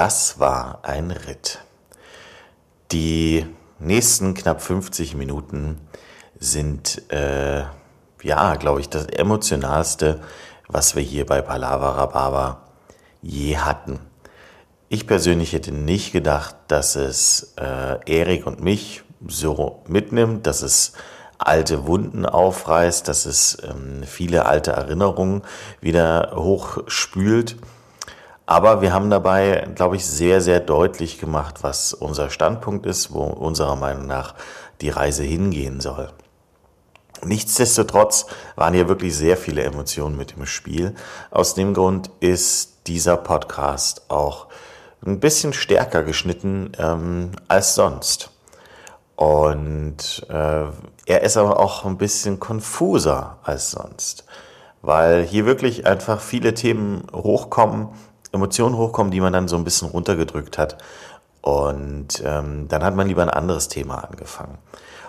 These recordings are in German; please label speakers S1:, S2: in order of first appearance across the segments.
S1: das war ein Ritt. Die nächsten knapp 50 Minuten sind, äh, ja, glaube ich, das emotionalste, was wir hier bei Palavra Baba je hatten. Ich persönlich hätte nicht gedacht, dass es äh, Erik und mich so mitnimmt, dass es alte Wunden aufreißt, dass es ähm, viele alte Erinnerungen wieder hochspült. Aber wir haben dabei, glaube ich, sehr, sehr deutlich gemacht, was unser Standpunkt ist, wo unserer Meinung nach die Reise hingehen soll. Nichtsdestotrotz waren hier wirklich sehr viele Emotionen mit im Spiel. Aus dem Grund ist dieser Podcast auch ein bisschen stärker geschnitten ähm, als sonst. Und äh, er ist aber auch ein bisschen konfuser als sonst, weil hier wirklich einfach viele Themen hochkommen, Emotionen hochkommen, die man dann so ein bisschen runtergedrückt hat. Und ähm, dann hat man lieber ein anderes Thema angefangen.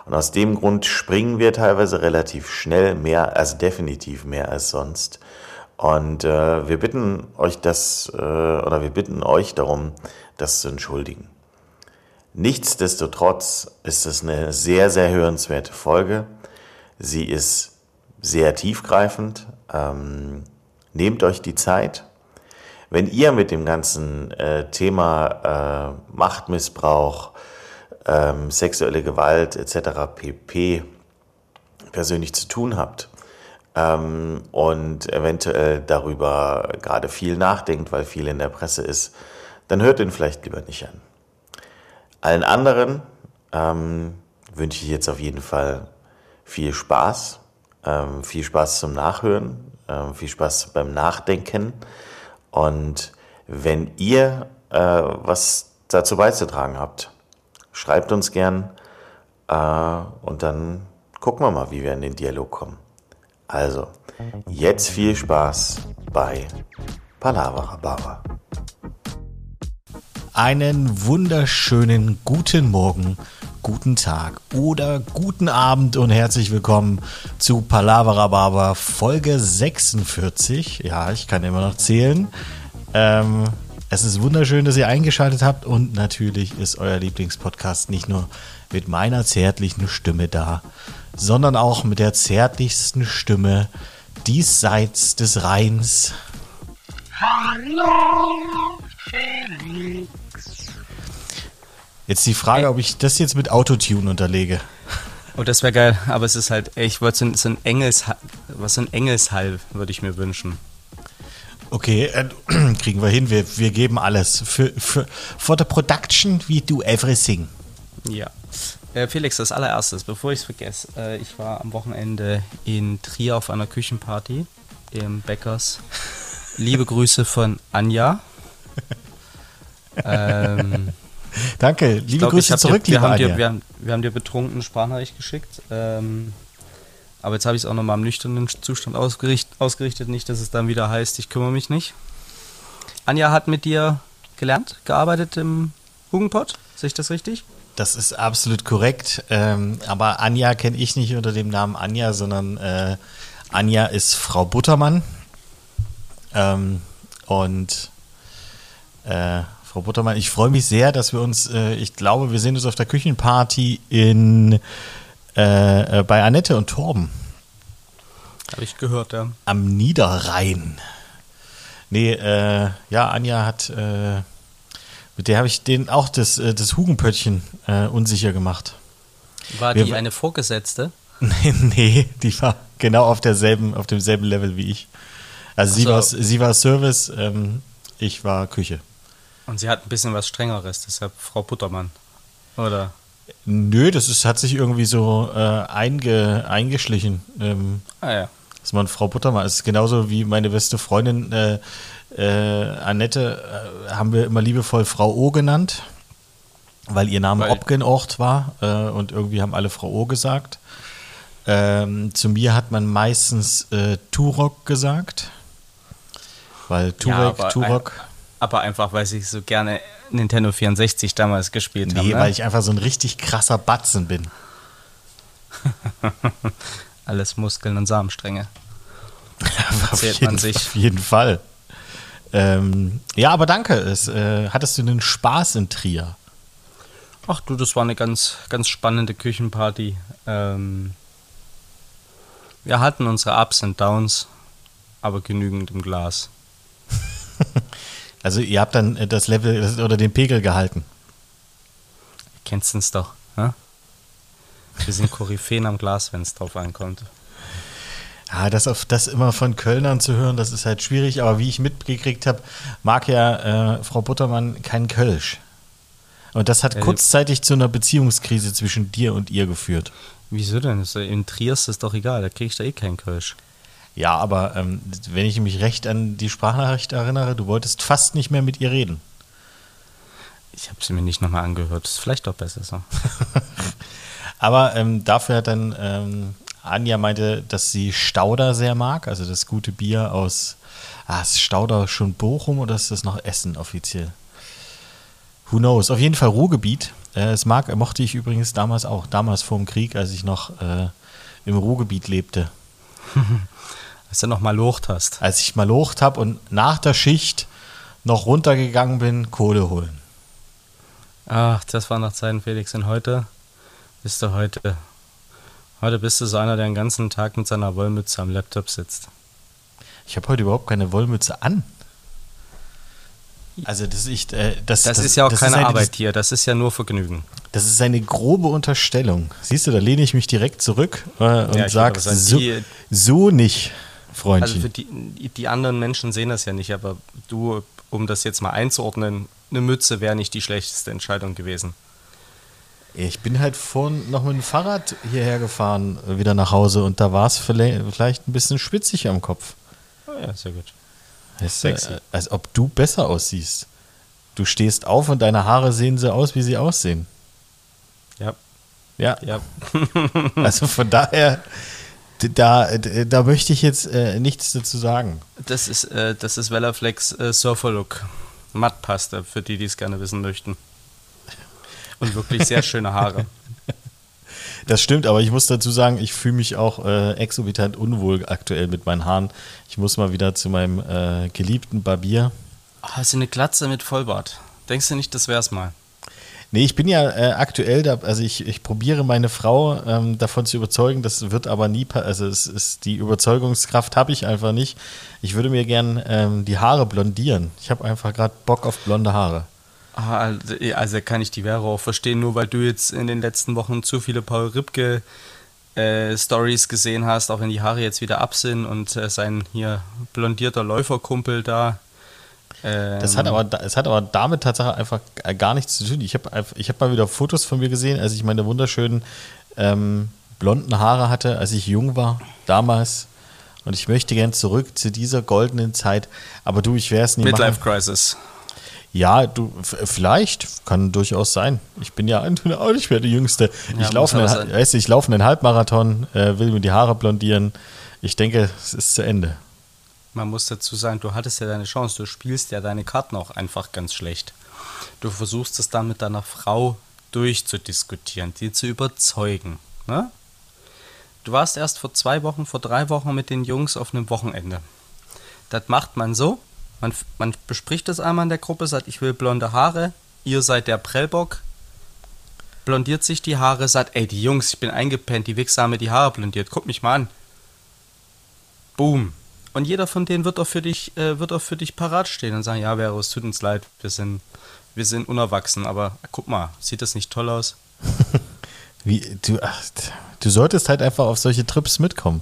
S1: Und aus dem Grund springen wir teilweise relativ schnell mehr, also definitiv mehr als sonst. Und äh, wir bitten euch das, äh, oder wir bitten euch darum, das zu entschuldigen. Nichtsdestotrotz ist es eine sehr, sehr hörenswerte Folge. Sie ist sehr tiefgreifend. Ähm, nehmt euch die Zeit. Wenn ihr mit dem ganzen äh, Thema äh, Machtmissbrauch, ähm, sexuelle Gewalt etc. pp. persönlich zu tun habt ähm, und eventuell darüber gerade viel nachdenkt, weil viel in der Presse ist, dann hört den vielleicht lieber nicht an. Allen anderen ähm, wünsche ich jetzt auf jeden Fall viel Spaß, ähm, viel Spaß zum Nachhören, ähm, viel Spaß beim Nachdenken. Und wenn ihr äh, was dazu beizutragen habt, schreibt uns gern äh, und dann gucken wir mal, wie wir in den Dialog kommen. Also, jetzt viel Spaß bei Palavra Baba.
S2: Einen wunderschönen guten Morgen, guten Tag oder guten Abend und herzlich willkommen zu Palavra Baba Folge 46. Ja, ich kann immer noch zählen. Ähm, es ist wunderschön, dass ihr eingeschaltet habt und natürlich ist euer Lieblingspodcast nicht nur mit meiner zärtlichen Stimme da, sondern auch mit der zärtlichsten Stimme diesseits des Rheins. Hallo, Felix. Jetzt die Frage, ob ich das jetzt mit Autotune unterlege.
S3: Oh, das wäre geil, aber es ist halt, ich wollte so, so ein Engels, was so ein Engelshall würde ich mir wünschen.
S2: Okay, äh, kriegen wir hin. Wir, wir geben alles. Für, für, for the production, we do everything.
S3: Ja. Äh, Felix, das allererstes, bevor ich es vergesse. Äh, ich war am Wochenende in Trier auf einer Küchenparty im Bäckers. Liebe Grüße von Anja.
S2: ähm, Danke, liebe glaub, Grüße zurück,
S3: dir, wir, haben dir, wir, haben, wir haben dir betrunken Sprachnachricht geschickt. Ähm, aber jetzt habe ich es auch nochmal im nüchternen Zustand ausgerichtet, ausgerichtet, nicht, dass es dann wieder heißt, ich kümmere mich nicht. Anja hat mit dir gelernt, gearbeitet im Hugenpott, sehe ich das richtig?
S2: Das ist absolut korrekt. Ähm, aber Anja kenne ich nicht unter dem Namen Anja, sondern äh, Anja ist Frau Buttermann. Ähm, und äh, Frau Buttermann, ich freue mich sehr, dass wir uns, äh, ich glaube, wir sehen uns auf der Küchenparty in äh, äh, bei Annette und Torben.
S3: Habe ich gehört, ja.
S2: Am Niederrhein. Nee, äh, ja, Anja hat, äh, mit der habe ich den auch das, äh, das Hugenpöttchen unsicher gemacht.
S3: War Wir, die eine Vorgesetzte?
S2: nee, nee, die war genau auf derselben, auf demselben Level wie ich. Also sie, war, sie war Service, ähm, ich war Küche.
S3: Und sie hat ein bisschen was Strengeres, deshalb Frau Buttermann. Oder?
S2: Nö, das ist, hat sich irgendwie so äh, einge, eingeschlichen. Ähm, ah ja. Dass man Frau Buttermann ist. Genauso wie meine beste Freundin äh, äh, Annette äh, haben wir immer liebevoll Frau O genannt, weil ihr Name Obgenort war äh, und irgendwie haben alle Frau O gesagt. Ähm, zu mir hat man meistens äh, Turok gesagt, weil Turek, ja, Turok.
S3: Ein, aber einfach, weil ich so gerne Nintendo 64 damals gespielt habe. Nee,
S2: ne? weil ich einfach so ein richtig krasser Batzen bin.
S3: Alles Muskeln und Samenstränge.
S2: auf, jeden, man sich. auf jeden Fall. Ähm, ja, aber danke. Es, äh, hattest du einen Spaß in Trier?
S3: Ach du, das war eine ganz, ganz spannende Küchenparty. Ähm, wir hatten unsere Ups und Downs, aber genügend im Glas.
S2: also ihr habt dann das Level oder den Pegel gehalten.
S3: Kennst du es doch, ne? Wir sind Koryphäen am Glas, wenn es drauf ankommt.
S2: Ja, das auf das immer von Kölnern zu hören, das ist halt schwierig, aber wie ich mitgekriegt habe, mag ja äh, Frau Buttermann kein Kölsch. Und das hat ja, kurzzeitig zu einer Beziehungskrise zwischen dir und ihr geführt.
S3: Wieso denn? In Triest ist doch egal, da kriege ich da eh keinen Kölsch.
S2: Ja, aber ähm, wenn ich mich recht an die Sprachnachricht erinnere, du wolltest fast nicht mehr mit ihr reden.
S3: Ich habe sie mir nicht nochmal angehört. Das ist vielleicht doch besser so.
S2: aber ähm, dafür hat dann ähm, Anja meinte, dass sie Stauder sehr mag, also das gute Bier aus. Ah, ist Stauder schon Bochum oder ist das noch Essen offiziell? Who knows? Auf jeden Fall Ruhrgebiet. Äh, es mag, mochte ich übrigens damals auch, damals vor dem Krieg, als ich noch äh, im Ruhrgebiet lebte.
S3: als du noch mal locht hast.
S2: Als ich mal locht habe und nach der Schicht noch runtergegangen bin, Kohle holen.
S3: Ach, das war noch Zeiten, Felix. Und heute bist du heute. Heute bist du so einer, der den ganzen Tag mit seiner Wollmütze am Laptop sitzt.
S2: Ich habe heute überhaupt keine Wollmütze an. Also das, ich, äh,
S3: das, das, das, ist ja auch keine eine, Arbeit hier, das ist ja nur Vergnügen.
S2: Das ist eine grobe Unterstellung. Siehst du, da lehne ich mich direkt zurück äh, und ja, sage, so, so nicht, Freundchen. Also für
S3: die, die anderen Menschen sehen das ja nicht, aber du, um das jetzt mal einzuordnen, eine Mütze wäre nicht die schlechteste Entscheidung gewesen.
S2: Ich bin halt vorhin noch mit dem Fahrrad hierher gefahren, wieder nach Hause und da war es vielleicht ein bisschen spitzig am Kopf.
S3: Oh ja, sehr gut.
S2: Weißt Sexy. Du, als ob du besser aussiehst. Du stehst auf und deine Haare sehen so aus, wie sie aussehen.
S3: Ja.
S2: Ja. ja. also von daher, da, da möchte ich jetzt äh, nichts dazu sagen.
S3: Das ist, äh, das ist Velaflex äh, Surfer Look. Mattpaste, für die, die es gerne wissen möchten. Und wirklich sehr schöne Haare.
S2: Das stimmt, aber ich muss dazu sagen, ich fühle mich auch äh, exorbitant unwohl aktuell mit meinen Haaren. Ich muss mal wieder zu meinem äh, geliebten Barbier.
S3: Ach, hast du eine Glatze mit Vollbart? Denkst du nicht, das wär's mal?
S2: Nee, ich bin ja äh, aktuell da, also ich, ich probiere meine Frau ähm, davon zu überzeugen, das wird aber nie, also es ist die Überzeugungskraft habe ich einfach nicht. Ich würde mir gern ähm, die Haare blondieren. Ich habe einfach gerade Bock auf blonde Haare.
S3: Ah, also, also kann ich die Vero auch verstehen, nur weil du jetzt in den letzten Wochen zu viele Paul Ripke äh, Stories gesehen hast, auch wenn die Haare jetzt wieder ab sind und äh, sein hier blondierter Läuferkumpel da.
S2: Ähm, das hat aber, es hat aber damit tatsächlich einfach gar nichts zu tun. Ich habe ich hab mal wieder Fotos von mir gesehen, als ich meine wunderschönen ähm, blonden Haare hatte, als ich jung war, damals. Und ich möchte gern zurück zu dieser goldenen Zeit. Aber du, ich wäre es nie
S3: Midlife. Crisis.
S2: Ja, du, vielleicht, kann durchaus sein. Ich bin ja auch nicht mehr der Jüngste. Ja, ich laufe einen, weißt du, ich laufe einen Halbmarathon, äh, will mir die Haare blondieren. Ich denke, es ist zu Ende.
S3: Man muss dazu sagen, du hattest ja deine Chance. Du spielst ja deine Karten auch einfach ganz schlecht. Du versuchst es dann mit deiner Frau durchzudiskutieren, die zu überzeugen. Ne? Du warst erst vor zwei Wochen, vor drei Wochen mit den Jungs auf einem Wochenende. Das macht man so, man, man bespricht das einmal in der Gruppe, sagt, ich will blonde Haare, ihr seid der Prellbock, blondiert sich die Haare, sagt, ey, die Jungs, ich bin eingepennt, die Wichser haben mir die Haare blondiert, guck mich mal an. Boom. Und jeder von denen wird auch für dich, äh, wird auch für dich parat stehen und sagen, ja, Vero, es tut uns leid, wir sind, wir sind unerwachsen, aber guck mal, sieht das nicht toll aus?
S2: Wie, du, ach, du solltest halt einfach auf solche Trips mitkommen.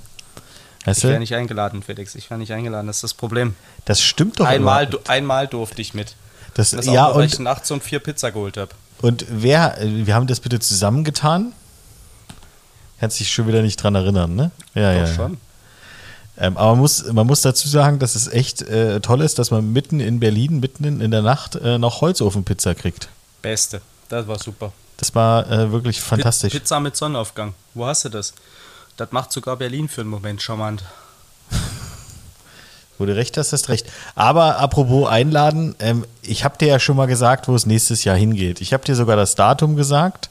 S3: Weißt ich wäre nicht eingeladen, Felix. Ich wäre nicht eingeladen, das ist das Problem.
S2: Das stimmt doch
S3: einmal. Du, einmal durfte ich mit.
S2: Das, das ja, auch,
S3: weil ich nachts um vier Pizza geholt habe.
S2: Und wer, wir haben das bitte zusammengetan? Kannst sich schon wieder nicht dran erinnern, ne?
S3: Ja, doch ja. schon.
S2: Ähm, aber man muss, man muss dazu sagen, dass es echt äh, toll ist, dass man mitten in Berlin, mitten in, in der Nacht äh, noch Holzofenpizza kriegt.
S3: Beste. Das war super.
S2: Das war äh, wirklich fantastisch.
S3: Pizza mit Sonnenaufgang. Wo hast du das? Das macht sogar Berlin für einen Moment charmant.
S2: Wo du recht hast, hast recht. Aber apropos einladen, ähm, ich habe dir ja schon mal gesagt, wo es nächstes Jahr hingeht. Ich habe dir sogar das Datum gesagt.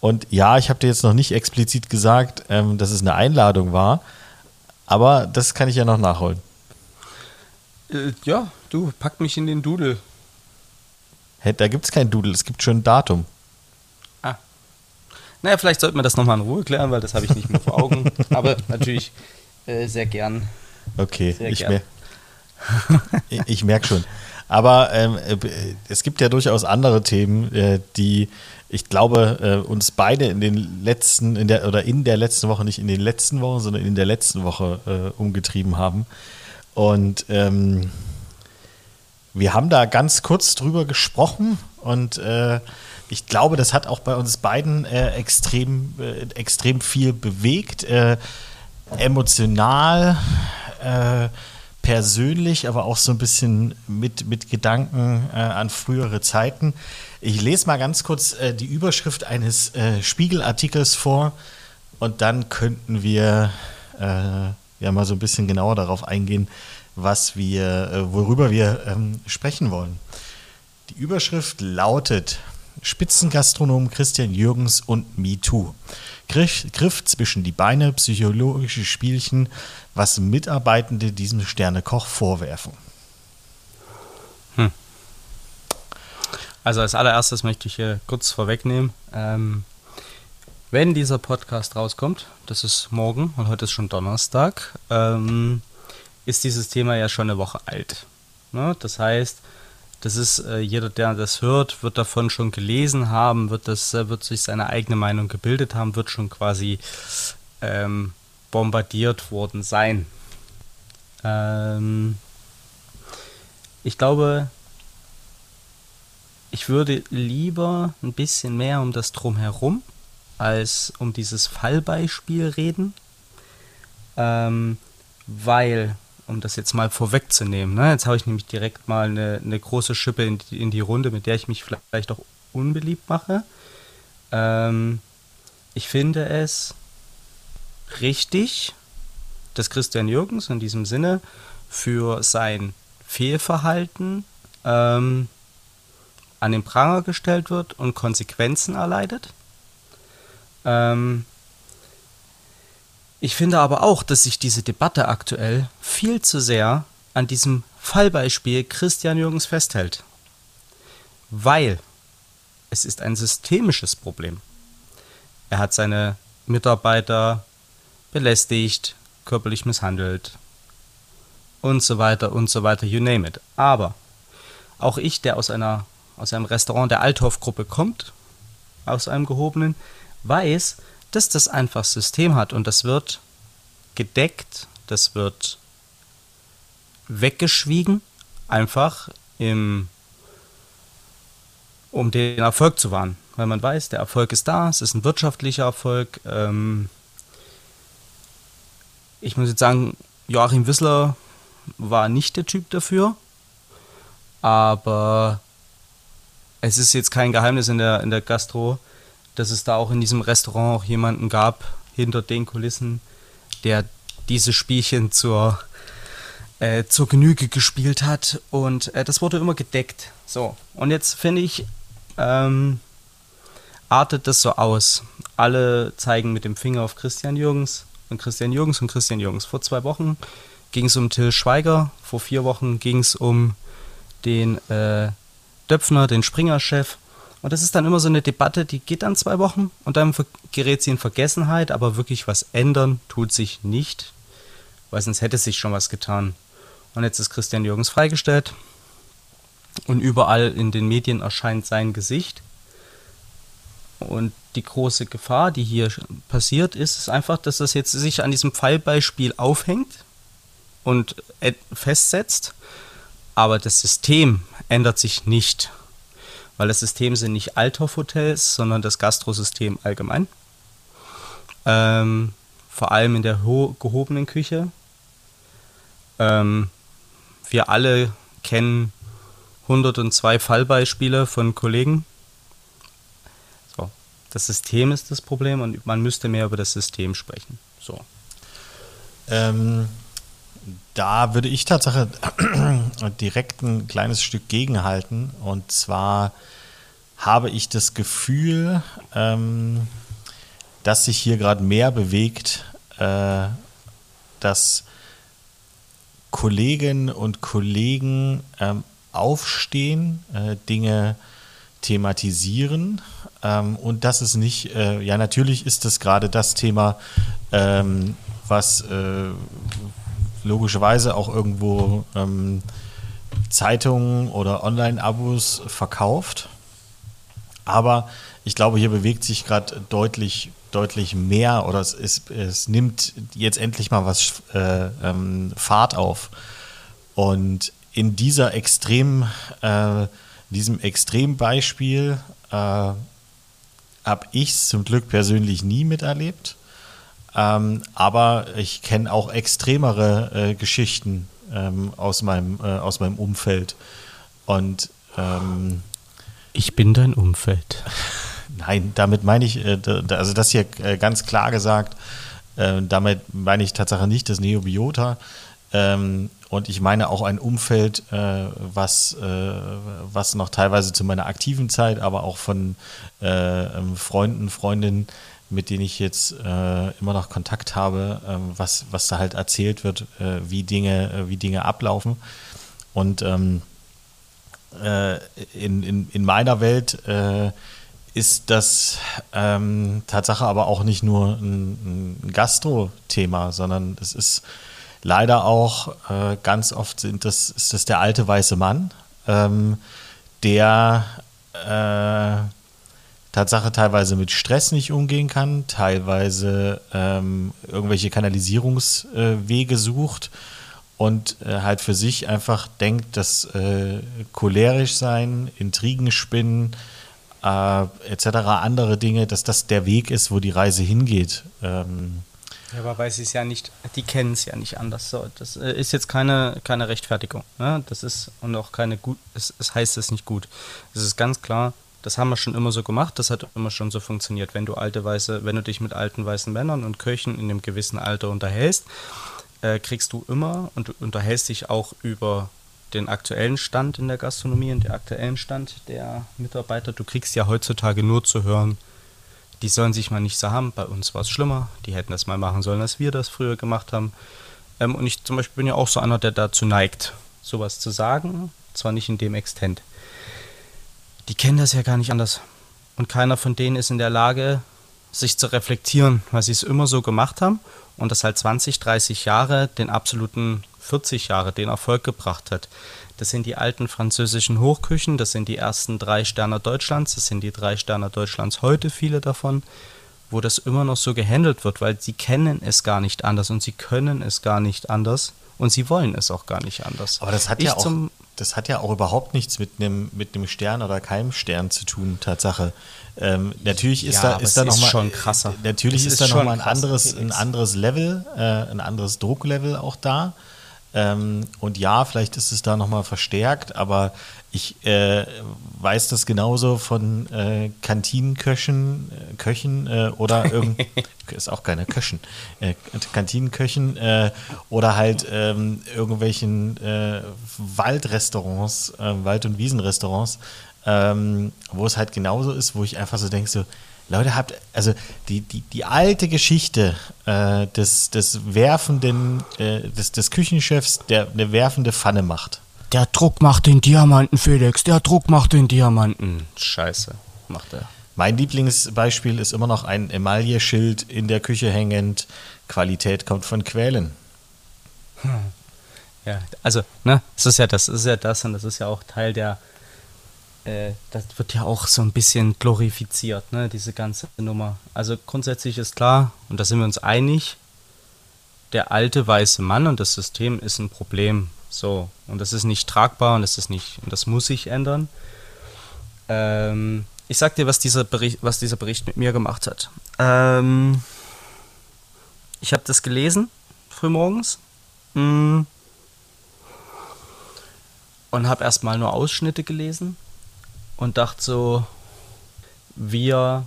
S2: Und ja, ich habe dir jetzt noch nicht explizit gesagt, ähm, dass es eine Einladung war. Aber das kann ich ja noch nachholen.
S3: Äh, ja, Du, pack mich in den Dudel.
S2: Hey, da gibt es kein Dudel, es gibt schon ein Datum.
S3: Ah. Naja, vielleicht sollten wir das nochmal in Ruhe klären, weil das habe ich nicht mehr vor Augen. Aber natürlich äh, sehr gern.
S2: Okay, sehr ich, gern. Mer ich, ich merke schon. Aber ähm, äh, es gibt ja durchaus andere Themen, äh, die ich glaube, äh, uns beide in den letzten, in der, oder in der letzten Woche, nicht in den letzten Wochen, sondern in der letzten Woche äh, umgetrieben haben. Und ähm, wir haben da ganz kurz drüber gesprochen und äh, ich glaube, das hat auch bei uns beiden äh, extrem, äh, extrem viel bewegt. Äh, emotional, persönlich, aber auch so ein bisschen mit, mit Gedanken äh, an frühere Zeiten. Ich lese mal ganz kurz die Überschrift eines Spiegelartikels vor und dann könnten wir ja mal so ein bisschen genauer darauf eingehen, was wir, äh, worüber wir ähm, sprechen wollen. Die Überschrift lautet Spitzengastronom Christian Jürgens und MeToo. Griff, Griff zwischen die Beine, psychologische Spielchen, was Mitarbeitende diesem Sternekoch vorwerfen.
S3: Hm. Also als allererstes möchte ich hier kurz vorwegnehmen, ähm, wenn dieser Podcast rauskommt, das ist morgen und heute ist schon Donnerstag, ähm, ist dieses Thema ja schon eine Woche alt. Ne? Das heißt, das ist äh, jeder, der das hört, wird davon schon gelesen haben, wird das, äh, wird sich seine eigene Meinung gebildet haben, wird schon quasi ähm, bombardiert worden sein. Ähm, ich glaube, ich würde lieber ein bisschen mehr um das drumherum als um dieses Fallbeispiel reden, ähm, weil um das jetzt mal vorwegzunehmen. Ne? Jetzt habe ich nämlich direkt mal eine, eine große Schippe in die, in die, Runde, mit der ich mich vielleicht auch unbeliebt mache. Ähm, ich finde es richtig, dass Christian Jürgens in diesem Sinne für sein Fehlverhalten ähm, an den Pranger gestellt wird und Konsequenzen erleidet. Ähm, ich finde aber auch, dass sich diese Debatte aktuell viel zu sehr an diesem Fallbeispiel Christian Jürgens festhält. Weil es ist ein systemisches Problem. Er hat seine Mitarbeiter belästigt, körperlich misshandelt und so weiter und so weiter, you name it. Aber auch ich, der aus einer aus einem Restaurant der Althoff-Gruppe kommt, aus einem gehobenen, weiß, dass das einfach System hat und das wird gedeckt, das wird weggeschwiegen, einfach im, um den Erfolg zu wahren. Weil man weiß, der Erfolg ist da, es ist ein wirtschaftlicher Erfolg. Ähm ich muss jetzt sagen, Joachim Wissler war nicht der Typ dafür, aber es ist jetzt kein Geheimnis in der, in der Gastro, dass es da auch in diesem Restaurant auch jemanden gab, hinter den Kulissen, der diese Spielchen zur, äh, zur Genüge gespielt hat. Und äh, das wurde immer gedeckt. So, und jetzt finde ich, ähm, artet das so aus. Alle zeigen mit dem Finger auf Christian Jürgens und Christian Jürgens und Christian Jürgens. Vor zwei Wochen ging es um Till Schweiger, vor vier Wochen ging es um den äh, Döpfner, den Springer-Chef. Und das ist dann immer so eine Debatte, die geht dann zwei Wochen und dann gerät sie in Vergessenheit, aber wirklich was ändern tut sich nicht, weil sonst hätte sich schon was getan. Und jetzt ist Christian Jürgens freigestellt und überall in den Medien erscheint sein Gesicht. Und die große Gefahr, die hier passiert, ist, ist einfach, dass das jetzt sich an diesem Fallbeispiel aufhängt und festsetzt, aber das System ändert sich nicht weil das System sind nicht Althoff-Hotels, sondern das Gastrosystem allgemein. Ähm, vor allem in der gehobenen Küche. Ähm, wir alle kennen 102 Fallbeispiele von Kollegen. So, das System ist das Problem und man müsste mehr über das System sprechen. So.
S2: Ähm, da würde ich tatsächlich direkt ein kleines Stück gegenhalten. Und zwar habe ich das Gefühl, ähm, dass sich hier gerade mehr bewegt, äh, dass Kolleginnen und Kollegen ähm, aufstehen, äh, Dinge thematisieren. Ähm, und das ist nicht, äh, ja, natürlich ist das gerade das Thema, ähm, was äh, logischerweise auch irgendwo ähm, Zeitungen oder Online-Abos verkauft. Aber ich glaube, hier bewegt sich gerade deutlich, deutlich mehr oder es, ist, es nimmt jetzt endlich mal was äh, ähm, Fahrt auf. Und in dieser extrem, äh, diesem Extrembeispiel äh, habe ich es zum Glück persönlich nie miterlebt. Ähm, aber ich kenne auch extremere äh, Geschichten ähm, aus, meinem, äh, aus meinem Umfeld. Und ähm,
S3: ich bin dein Umfeld.
S2: Nein, damit meine ich, äh, also das hier äh, ganz klar gesagt, äh, damit meine ich Tatsache nicht das Neobiota. Ähm, und ich meine auch ein Umfeld, was, was noch teilweise zu meiner aktiven Zeit, aber auch von ähm, Freunden, Freundinnen, mit denen ich jetzt immer noch Kontakt habe, ähm, was, was da halt erzählt wird, wie, Dinge, wie Dinge ablaufen. Und in, in, in meiner Welt ist das ähm, Tatsache aber auch nicht nur ein, ein Gastro-Thema, sondern es ist leider auch äh, ganz oft sind das, ist das der alte weiße Mann, ähm, der äh, Tatsache teilweise mit Stress nicht umgehen kann, teilweise ähm, irgendwelche Kanalisierungswege äh, sucht und äh, halt für sich einfach denkt, dass äh, cholerisch sein, Intrigen spinnen, äh, etc., andere Dinge, dass das der Weg ist, wo die Reise hingeht. Ähm,
S3: ja, aber weil sie es ja nicht, die kennen es ja nicht anders. So, das äh, ist jetzt keine, keine Rechtfertigung. Ne? Das ist und auch keine gut, es, es heißt es nicht gut. Es ist ganz klar, das haben wir schon immer so gemacht, das hat immer schon so funktioniert. Wenn du alte weiße, wenn du dich mit alten weißen Männern und Köchen in einem gewissen Alter unterhältst, äh, kriegst du immer und du unterhältst dich auch über den aktuellen Stand in der Gastronomie und den aktuellen Stand der Mitarbeiter. Du kriegst ja heutzutage nur zu hören, die sollen sich mal nicht so haben, bei uns war es schlimmer, die hätten das mal machen sollen, als wir das früher gemacht haben. Ähm, und ich zum Beispiel bin ja auch so einer, der dazu neigt, sowas zu sagen, zwar nicht in dem Extent. Die kennen das ja gar nicht anders. Und keiner von denen ist in der Lage, sich zu reflektieren, weil sie es immer so gemacht haben und das halt 20, 30 Jahre den absoluten 40 Jahre den Erfolg gebracht hat. Das sind die alten französischen Hochküchen, das sind die ersten drei Sterne Deutschlands, das sind die drei Sterne Deutschlands heute, viele davon, wo das immer noch so gehandelt wird, weil sie kennen es gar nicht anders und sie können es gar nicht anders und sie wollen es auch gar nicht anders.
S2: Aber das hat ich ja auch, das hat ja auch überhaupt nichts mit einem mit einem Stern oder keinem Stern zu tun, Tatsache. Ähm, natürlich ist ja, da ist da noch mal,
S3: schon krasser.
S2: Natürlich ist, ist da noch mal ein anderes ein anderes Level, äh, ein anderes Drucklevel auch da. Ähm, und ja, vielleicht ist es da nochmal verstärkt, aber ich äh, weiß das genauso von äh, Kantinenköchen, äh, Köchen äh, oder irgend ist auch keine Köchen, äh, Kantinenköchen äh, oder halt ähm, irgendwelchen Waldrestaurants, Wald- und Wiesenrestaurants, ähm, wo es halt genauso ist, wo ich einfach so denke, so, Leute, habt, also die, die, die alte Geschichte äh, des, des werfenden, äh, des, des Küchenchefs, der eine werfende Pfanne macht.
S3: Der Druck macht den Diamanten, Felix, der Druck macht den Diamanten. Scheiße, macht er.
S2: Mein Lieblingsbeispiel ist immer noch ein Emaille-Schild in der Küche hängend. Qualität kommt von Quälen.
S3: Hm. Ja, also, ne, es ist ja das, ist ja das und das ist ja auch Teil der, äh, das wird ja auch so ein bisschen glorifiziert, ne, diese ganze Nummer. Also grundsätzlich ist klar, und da sind wir uns einig, der alte weiße Mann und das System ist ein Problem. So, und das ist nicht tragbar und das ist nicht, und das muss sich ändern. Ähm, ich sag dir, was dieser Bericht, was dieser Bericht mit mir gemacht hat. Ähm, ich habe das gelesen, frühmorgens. Mm, und habe erstmal nur Ausschnitte gelesen und dachte so, wir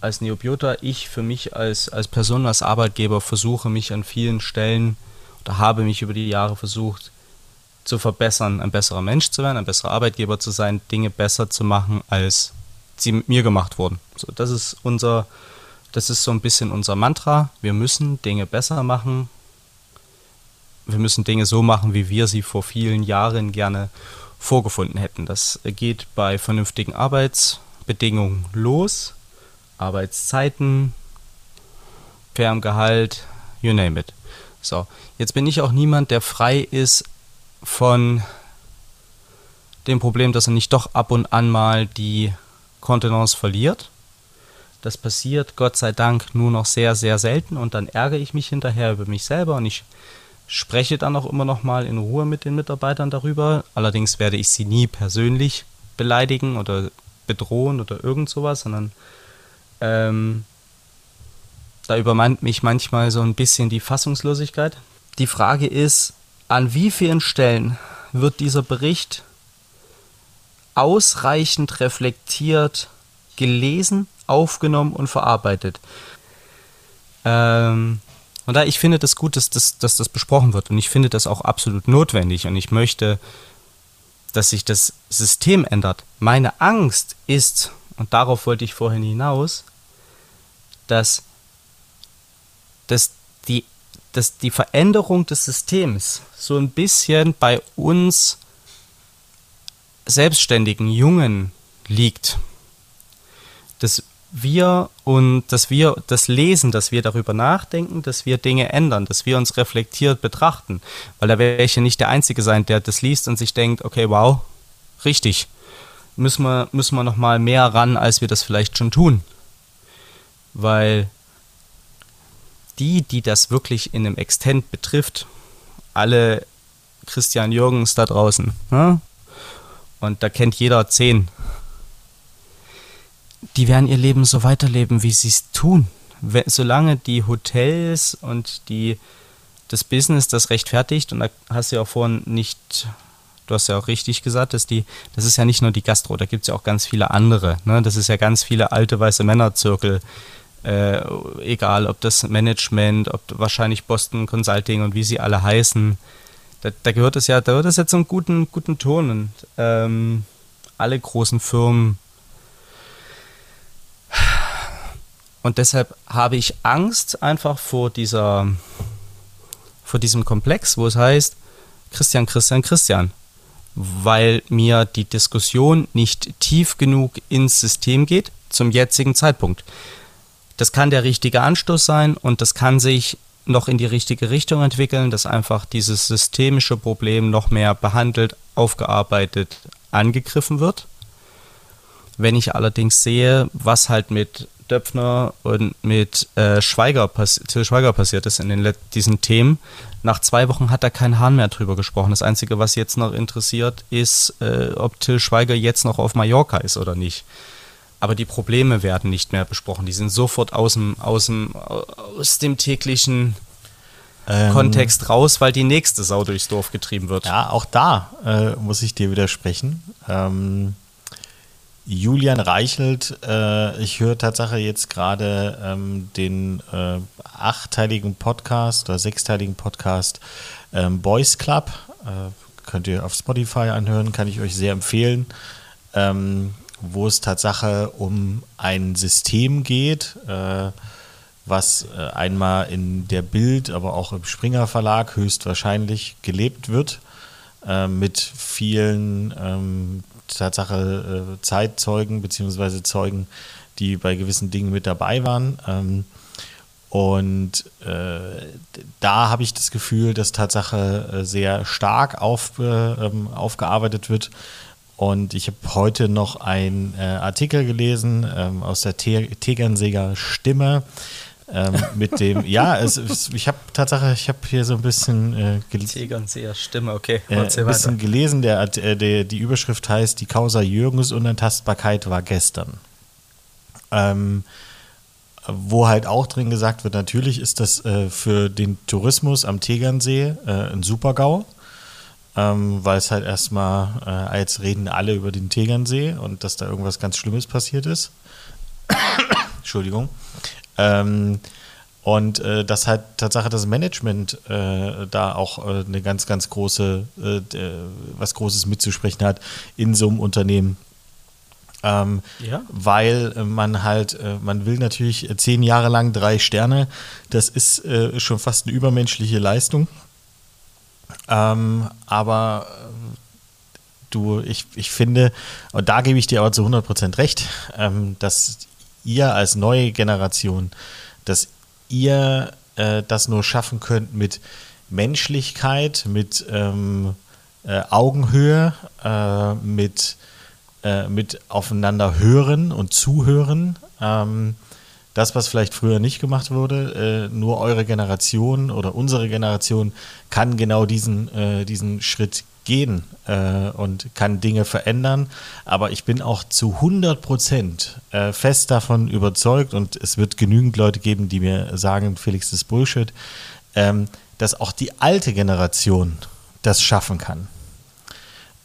S3: als Neobiota, ich für mich als, als Person, als Arbeitgeber versuche mich an vielen Stellen oder habe mich über die Jahre versucht zu verbessern, ein besserer Mensch zu werden, ein besserer Arbeitgeber zu sein, Dinge besser zu machen, als sie mit mir gemacht wurden. So, das ist unser, das ist so ein bisschen unser Mantra. Wir müssen Dinge besser machen, wir müssen Dinge so machen, wie wir sie vor vielen Jahren gerne vorgefunden hätten. Das geht bei vernünftigen Arbeitsbedingungen los, Arbeitszeiten, fairem Gehalt, you name it. So, jetzt bin ich auch niemand, der frei ist von dem Problem, dass er nicht doch ab und an mal die Kontenance verliert. Das passiert Gott sei Dank nur noch sehr, sehr selten und dann ärgere ich mich hinterher über mich selber und ich spreche dann auch immer noch mal in Ruhe mit den Mitarbeitern darüber. Allerdings werde ich sie nie persönlich beleidigen oder bedrohen oder irgend sowas, sondern ähm, da übermannt mich manchmal so ein bisschen die Fassungslosigkeit. Die Frage ist, an wie vielen Stellen wird dieser Bericht ausreichend reflektiert gelesen, aufgenommen und verarbeitet? Ähm, und da ich finde das gut, dass das, dass das besprochen wird und ich finde das auch absolut notwendig und ich möchte, dass sich das System ändert. Meine Angst ist, und darauf wollte ich vorhin hinaus, dass, dass, die, dass die Veränderung des Systems so ein bisschen bei uns selbstständigen Jungen liegt. Dass wir und dass wir das lesen, dass wir darüber nachdenken, dass wir Dinge ändern, dass wir uns reflektiert betrachten. Weil da wäre ich ja nicht der Einzige sein, der das liest und sich denkt, okay, wow, richtig, müssen wir, müssen wir noch mal mehr ran, als wir das vielleicht schon tun. Weil die, die das wirklich in einem Extent betrifft, alle Christian Jürgens da draußen, ne? und da kennt jeder zehn die werden ihr Leben so weiterleben, wie sie es tun. Solange die Hotels und die, das Business das rechtfertigt, und da hast du ja auch vorhin nicht, du hast ja auch richtig gesagt, dass die, das ist ja nicht nur die Gastro, da gibt es ja auch ganz viele andere. Ne? Das ist ja ganz viele alte weiße Männerzirkel. Äh, egal, ob das Management, ob wahrscheinlich Boston Consulting und wie sie alle heißen. Da, da gehört es ja, da gehört es jetzt zum guten, guten Ton. Und ähm, alle großen Firmen Und deshalb habe ich Angst einfach vor dieser, vor diesem Komplex, wo es heißt, Christian, Christian, Christian. Weil mir die Diskussion nicht tief genug ins System geht zum jetzigen Zeitpunkt. Das kann der richtige Anstoß sein und das kann sich noch in die richtige Richtung entwickeln, dass einfach dieses systemische Problem noch mehr behandelt, aufgearbeitet, angegriffen wird. Wenn ich allerdings sehe, was halt mit Döpfner und mit äh, Schweiger, Till Schweiger passiert ist in den diesen Themen. Nach zwei Wochen hat da kein Hahn mehr drüber gesprochen. Das Einzige, was jetzt noch interessiert, ist, äh, ob Till Schweiger jetzt noch auf Mallorca ist oder nicht. Aber die Probleme werden nicht mehr besprochen. Die sind sofort aus dem, aus dem, aus dem täglichen ähm, Kontext raus, weil die nächste Sau durchs Dorf getrieben wird.
S2: Ja, auch da äh, muss ich dir widersprechen. Ähm Julian Reichelt, äh, ich höre Tatsache jetzt gerade ähm, den äh, achtteiligen Podcast oder sechsteiligen Podcast ähm, Boys Club. Äh, könnt ihr auf Spotify anhören, kann ich euch sehr empfehlen. Ähm, wo es Tatsache um ein System geht, äh, was äh, einmal in der Bild, aber auch im Springer Verlag höchstwahrscheinlich gelebt wird, äh, mit vielen ähm, Tatsache äh, Zeitzeugen beziehungsweise Zeugen, die bei gewissen Dingen mit dabei waren. Ähm, und äh, da habe ich das Gefühl, dass Tatsache äh, sehr stark auf, äh, ähm, aufgearbeitet wird. Und ich habe heute noch einen äh, Artikel gelesen ähm, aus der Te Tegernseger Stimme, ähm, mit dem, ja, es, es, ich habe Tatsache, ich habe hier so ein bisschen äh,
S3: gelesen. Stimme, okay.
S2: Äh, ein bisschen gelesen, der, äh, der, die Überschrift heißt, die Causa Jürgens Unantastbarkeit war gestern. Ähm, wo halt auch drin gesagt wird, natürlich ist das äh, für den Tourismus am Tegernsee äh, ein Super-GAU, ähm, weil es halt erstmal, äh, als reden alle über den Tegernsee und dass da irgendwas ganz Schlimmes passiert ist. Entschuldigung. Ähm, und äh, dass halt Tatsache das Management äh, da auch äh, eine ganz, ganz große, äh, was Großes mitzusprechen hat in so einem Unternehmen. Ähm, ja. Weil man halt, äh, man will natürlich zehn Jahre lang drei Sterne, das ist äh, schon fast eine übermenschliche Leistung. Ähm, aber äh, du, ich, ich finde, und da gebe ich dir aber zu 100% recht, ähm, dass ihr als neue Generation, dass ihr äh, das nur schaffen könnt mit Menschlichkeit, mit ähm, äh, Augenhöhe, äh, mit, äh, mit aufeinander hören und zuhören. Ähm, das, was vielleicht früher nicht gemacht wurde, äh, nur eure Generation oder unsere Generation kann genau diesen, äh, diesen Schritt gehen äh, und kann Dinge verändern. Aber ich bin auch zu 100 Prozent äh, fest davon überzeugt und es wird genügend Leute geben, die mir sagen, Felix, ist Bullshit, ähm, dass auch die alte Generation das schaffen kann.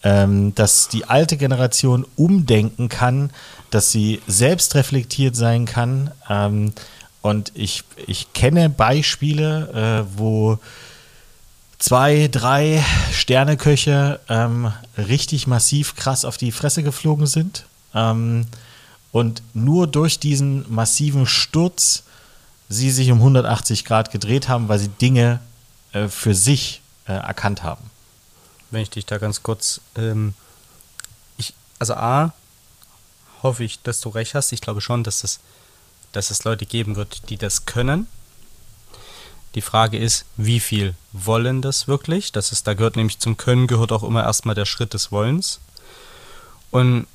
S2: Ähm, dass die alte Generation umdenken kann, dass sie selbst reflektiert sein kann. Ähm, und ich, ich kenne Beispiele, äh, wo zwei, drei Sterneköche ähm, richtig massiv krass auf die Fresse geflogen sind. Ähm, und nur durch diesen massiven Sturz sie sich um 180 Grad gedreht haben, weil sie Dinge äh, für sich äh, erkannt haben.
S3: Wenn ich dich da ganz kurz, ähm, ich, also A, hoffe ich, dass du recht hast. Ich glaube schon, dass es, dass es Leute geben wird, die das können die Frage ist, wie viel wollen das wirklich? Das ist, da gehört nämlich zum Können gehört auch immer erstmal der Schritt des Wollens. Und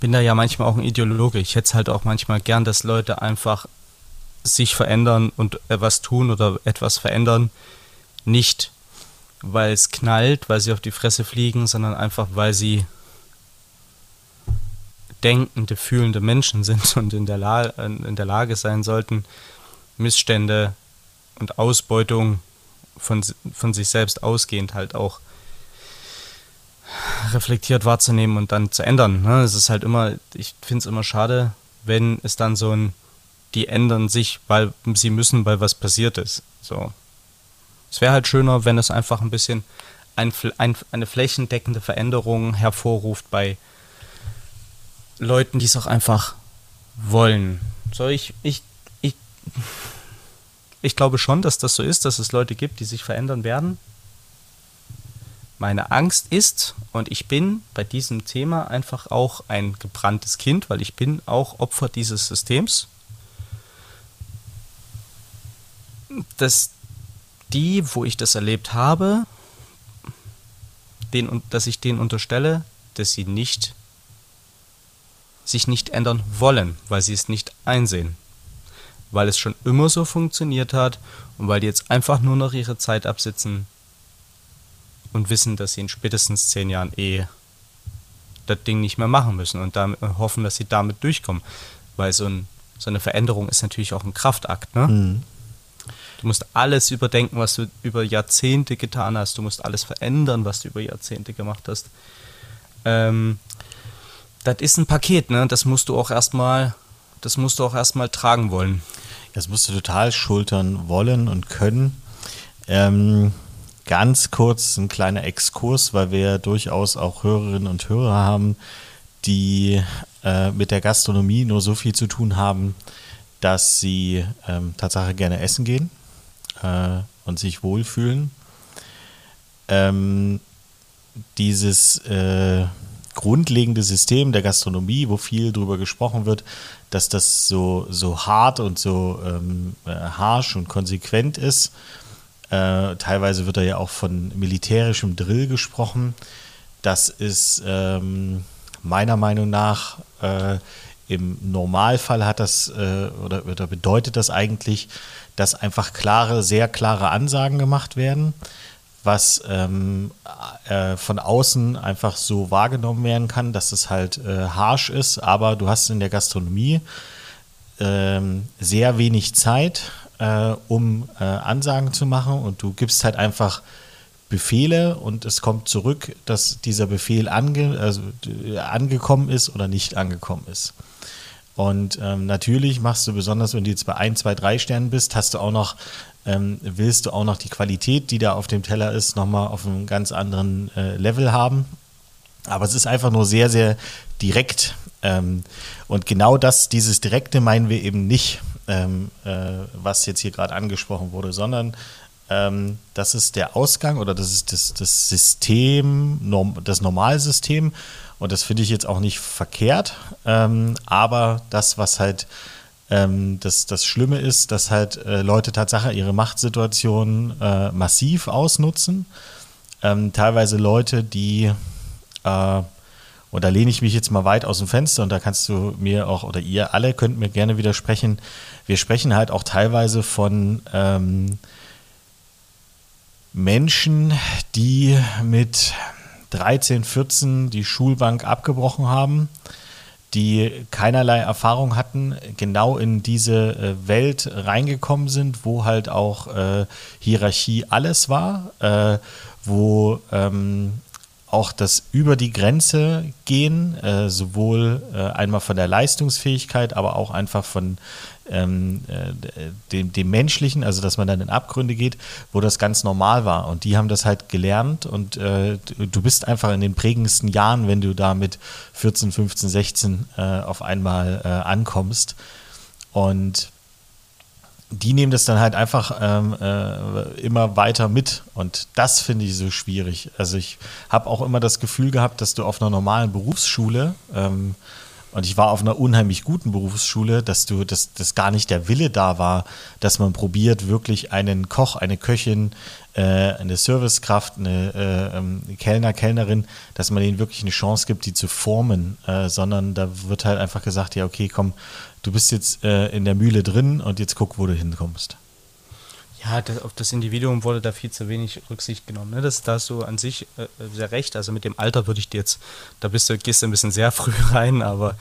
S3: bin da ja manchmal auch ein Ideologe. Ich hätte es halt auch manchmal gern, dass Leute einfach sich verändern und etwas tun oder etwas verändern. Nicht, weil es knallt, weil sie auf die Fresse fliegen, sondern einfach, weil sie denkende, fühlende Menschen sind und in der, La in der Lage sein sollten, Missstände und Ausbeutung von, von sich selbst ausgehend halt auch reflektiert wahrzunehmen und dann zu ändern. Ne? Es ist halt immer, ich finde es immer schade, wenn es dann so ein, die ändern sich, weil sie müssen, weil was passiert ist. So. Es wäre halt schöner, wenn es einfach ein bisschen ein, ein, eine flächendeckende Veränderung hervorruft bei Leuten, die es auch einfach wollen. So, ich, ich, ich ich glaube schon, dass das so ist, dass es Leute gibt, die sich verändern werden. Meine Angst ist, und ich bin bei diesem Thema einfach auch ein gebranntes Kind, weil ich bin auch Opfer dieses Systems, dass die, wo ich das erlebt habe, den, dass ich denen unterstelle, dass sie nicht sich nicht ändern wollen, weil sie es nicht einsehen weil es schon immer so funktioniert hat und weil die jetzt einfach nur noch ihre Zeit absitzen und wissen, dass sie in spätestens zehn Jahren eh das Ding nicht mehr machen müssen und damit, hoffen, dass sie damit durchkommen. Weil so, ein, so eine Veränderung ist natürlich auch ein Kraftakt. Ne? Mhm. Du musst alles überdenken, was du über Jahrzehnte getan hast. Du musst alles verändern, was du über Jahrzehnte gemacht hast. Ähm, das ist ein Paket, ne? Das musst du auch erstmal, das musst du auch erstmal tragen wollen.
S2: Das musst du total schultern wollen und können. Ähm, ganz kurz ein kleiner Exkurs, weil wir ja durchaus auch Hörerinnen und Hörer haben, die äh, mit der Gastronomie nur so viel zu tun haben, dass sie ähm, Tatsache gerne essen gehen äh, und sich wohlfühlen. Ähm, dieses äh, grundlegende System der Gastronomie, wo viel drüber gesprochen wird, dass das so, so hart und so ähm, äh, harsh und konsequent ist. Äh, teilweise wird da ja auch von militärischem Drill gesprochen. Das ist ähm, meiner Meinung nach äh, im Normalfall hat das äh, oder, oder bedeutet das eigentlich, dass einfach klare, sehr klare Ansagen gemacht werden was ähm, äh, von außen einfach so wahrgenommen werden kann, dass es halt äh, harsh ist, aber du hast in der Gastronomie ähm, sehr wenig Zeit, äh, um äh, Ansagen zu machen und du gibst halt einfach Befehle und es kommt zurück, dass dieser Befehl ange also, angekommen ist oder nicht angekommen ist. Und ähm, natürlich machst du besonders, wenn du jetzt bei 1, 2, 3 Sternen bist, hast du auch noch ähm, willst du auch noch die Qualität, die da auf dem Teller ist, nochmal auf einem ganz anderen äh, Level haben. Aber es ist einfach nur sehr, sehr direkt. Ähm, und genau das, dieses Direkte meinen wir eben nicht, ähm, äh, was jetzt hier gerade angesprochen wurde, sondern ähm, das ist der Ausgang oder das ist das, das System, das Normalsystem. Und das finde ich jetzt auch nicht verkehrt. Ähm, aber das, was halt ähm, das, das Schlimme ist, dass halt äh, Leute Tatsache ihre Machtsituation äh, massiv ausnutzen. Ähm, teilweise Leute, die, äh, und da lehne ich mich jetzt mal weit aus dem Fenster und da kannst du mir auch, oder ihr alle könnt mir gerne widersprechen, wir sprechen halt auch teilweise von ähm, Menschen, die mit 13, 14 die Schulbank abgebrochen haben, die keinerlei Erfahrung hatten, genau in diese äh, Welt reingekommen sind, wo halt auch äh, Hierarchie alles war, äh, wo ähm, auch das über die Grenze gehen, äh, sowohl äh, einmal von der Leistungsfähigkeit, aber auch einfach von ähm, äh, dem, dem Menschlichen, also dass man dann in Abgründe geht, wo das ganz normal war. Und die haben das halt gelernt und äh, du bist einfach in den prägendsten Jahren, wenn du da mit 14, 15, 16 äh, auf einmal äh, ankommst. Und die nehmen das dann halt einfach ähm, äh, immer weiter mit. Und das finde ich so schwierig. Also ich habe auch immer das Gefühl gehabt, dass du auf einer normalen Berufsschule ähm, und ich war auf einer unheimlich guten Berufsschule, dass du, dass das gar nicht der Wille da war, dass man probiert, wirklich einen Koch, eine Köchin, äh, eine Servicekraft, eine äh, ähm, Kellner, Kellnerin, dass man ihnen wirklich eine Chance gibt, die zu formen, äh, sondern da wird halt einfach gesagt, ja, okay, komm, du bist jetzt äh, in der Mühle drin und jetzt guck, wo du hinkommst.
S3: Ja, das, auf das Individuum wurde da viel zu wenig Rücksicht genommen. Ne? Das, da hast du an sich äh, sehr recht. Also mit dem Alter würde ich dir jetzt, da bist du, gehst du ein bisschen sehr früh rein, aber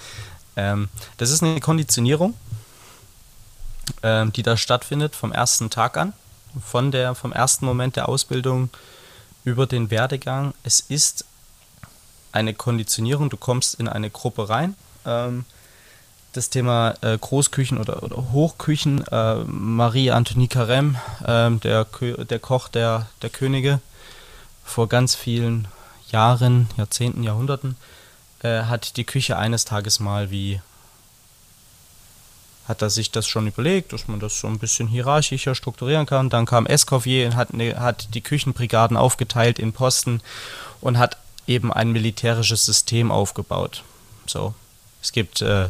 S3: ähm, das ist eine Konditionierung, ähm, die da stattfindet vom ersten Tag an, von der, vom ersten Moment der Ausbildung über den Werdegang. Es ist eine Konditionierung, du kommst in eine Gruppe rein. Ähm, das Thema äh, Großküchen oder, oder Hochküchen. Äh, Marie Antonie Carême, äh, der, der Koch der, der Könige, vor ganz vielen Jahren, Jahrzehnten, Jahrhunderten, äh, hat die Küche eines Tages mal wie hat er sich das schon überlegt, dass man das so ein bisschen hierarchischer strukturieren kann. Dann kam Escoffier und hat, ne, hat die Küchenbrigaden aufgeteilt in Posten und hat eben ein militärisches System aufgebaut. So, es gibt äh,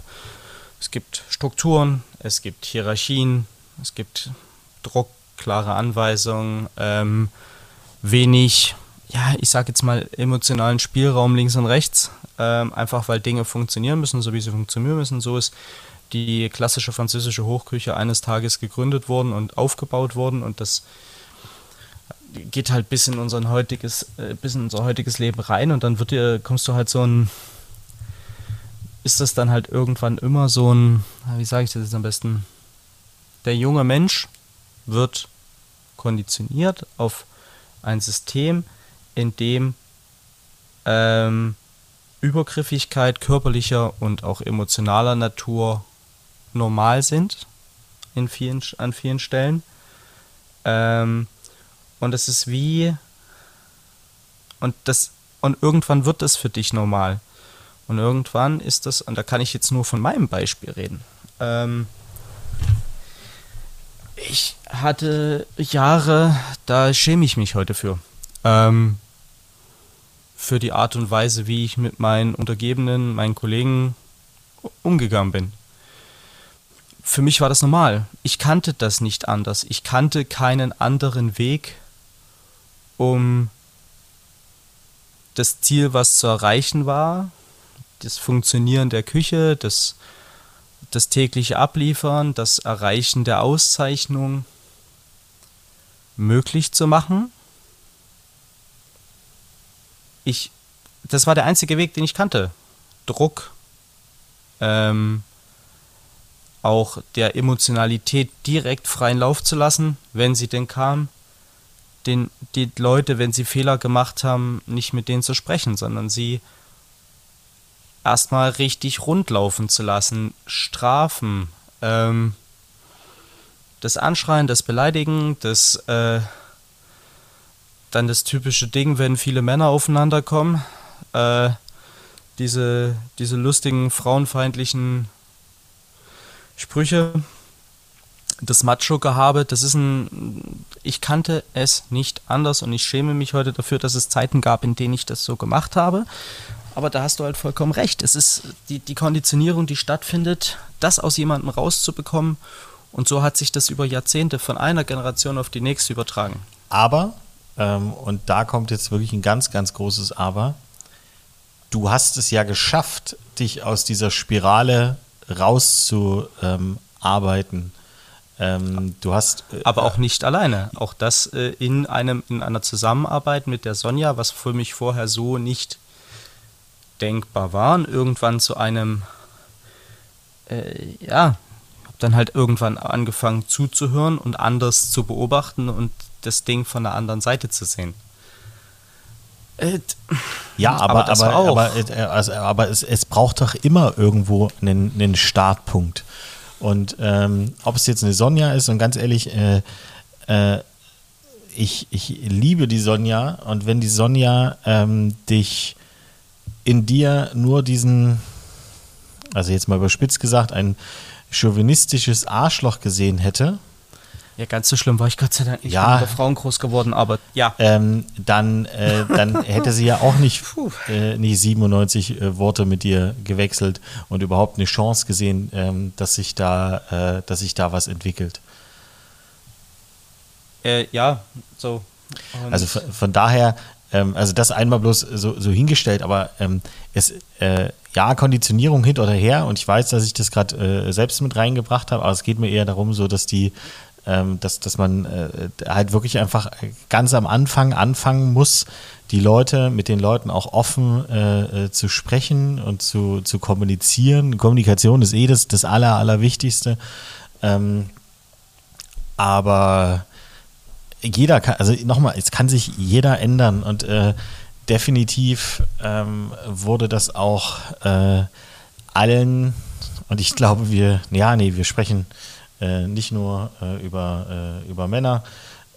S3: es gibt Strukturen, es gibt Hierarchien, es gibt Druck, klare Anweisungen, ähm, wenig, ja, ich sag jetzt mal emotionalen Spielraum links und rechts, ähm, einfach weil Dinge funktionieren müssen, so wie sie funktionieren müssen. So ist die klassische französische Hochküche eines Tages gegründet worden und aufgebaut worden und das geht halt bis in unser heutiges, äh, bis in unser heutiges Leben rein und dann wird dir, kommst du halt so ein ist das dann halt irgendwann immer so ein, wie sage ich das jetzt am besten? Der junge Mensch wird konditioniert auf ein System, in dem ähm, Übergriffigkeit körperlicher und auch emotionaler Natur normal sind in vielen, an vielen Stellen. Ähm, und es ist wie und das und irgendwann wird es für dich normal. Und irgendwann ist das, und da kann ich jetzt nur von meinem Beispiel reden. Ähm, ich hatte Jahre, da schäme ich mich heute für. Ähm, für die Art und Weise, wie ich mit meinen Untergebenen, meinen Kollegen umgegangen bin. Für mich war das normal. Ich kannte das nicht anders. Ich kannte keinen anderen Weg, um das Ziel, was zu erreichen war, das Funktionieren der Küche, das, das tägliche Abliefern, das Erreichen der Auszeichnung möglich zu machen. Ich, das war der einzige Weg, den ich kannte. Druck, ähm, auch der Emotionalität direkt freien Lauf zu lassen, wenn sie denn kam. Den, die Leute, wenn sie Fehler gemacht haben, nicht mit denen zu sprechen, sondern sie erstmal richtig rundlaufen zu lassen. Strafen, ähm, das Anschreien, das Beleidigen, das äh, dann das typische Ding, wenn viele Männer aufeinander kommen, äh, diese, diese lustigen frauenfeindlichen Sprüche, das Macho-Gehabe, das ist ein, ich kannte es nicht anders und ich schäme mich heute dafür, dass es Zeiten gab, in denen ich das so gemacht habe. Aber da hast du halt vollkommen recht. Es ist die, die Konditionierung, die stattfindet, das aus jemandem rauszubekommen. Und so hat sich das über Jahrzehnte von einer Generation auf die nächste übertragen.
S2: Aber, ähm, und da kommt jetzt wirklich ein ganz, ganz großes Aber, du hast es ja geschafft, dich aus dieser Spirale rauszuarbeiten. Ähm, du hast.
S3: Äh, Aber auch nicht alleine. Auch das äh, in, einem, in einer Zusammenarbeit mit der Sonja, was für mich vorher so nicht denkbar war, und irgendwann zu einem, äh, ja, habe dann halt irgendwann angefangen zuzuhören und anders zu beobachten und das Ding von der anderen Seite zu sehen.
S2: Äh, ja, aber, aber, aber, aber, äh, also, aber es, es braucht doch immer irgendwo einen, einen Startpunkt. Und ähm, ob es jetzt eine Sonja ist, und ganz ehrlich, äh, äh, ich, ich liebe die Sonja. Und wenn die Sonja ähm, dich in dir nur diesen, also jetzt mal überspitzt gesagt, ein chauvinistisches Arschloch gesehen hätte,
S3: ja, ganz so schlimm war ich Gott sei Dank nicht.
S2: Ja.
S3: Ich bin Frauen groß geworden, aber ja.
S2: Ähm, dann, äh, dann hätte sie ja auch nicht, äh, nicht 97 äh, Worte mit dir gewechselt und überhaupt eine Chance gesehen, ähm, dass, sich da, äh, dass sich da was entwickelt.
S3: Äh, ja, so.
S2: Und also von, von daher, ähm, also das einmal bloß so, so hingestellt, aber ähm, es, äh, ja, Konditionierung hin oder her und ich weiß, dass ich das gerade selbst mit reingebracht habe, aber es geht mir eher darum, so dass die ähm, dass, dass man äh, halt wirklich einfach ganz am Anfang anfangen muss, die Leute mit den Leuten auch offen äh, äh, zu sprechen und zu, zu kommunizieren. Kommunikation ist eh das, das Aller, Allerwichtigste. Ähm, aber jeder kann, also nochmal, es kann sich jeder ändern und äh, definitiv ähm, wurde das auch äh, allen, und ich glaube, wir, ja, nee, wir sprechen äh, nicht nur äh, über, äh, über Männer,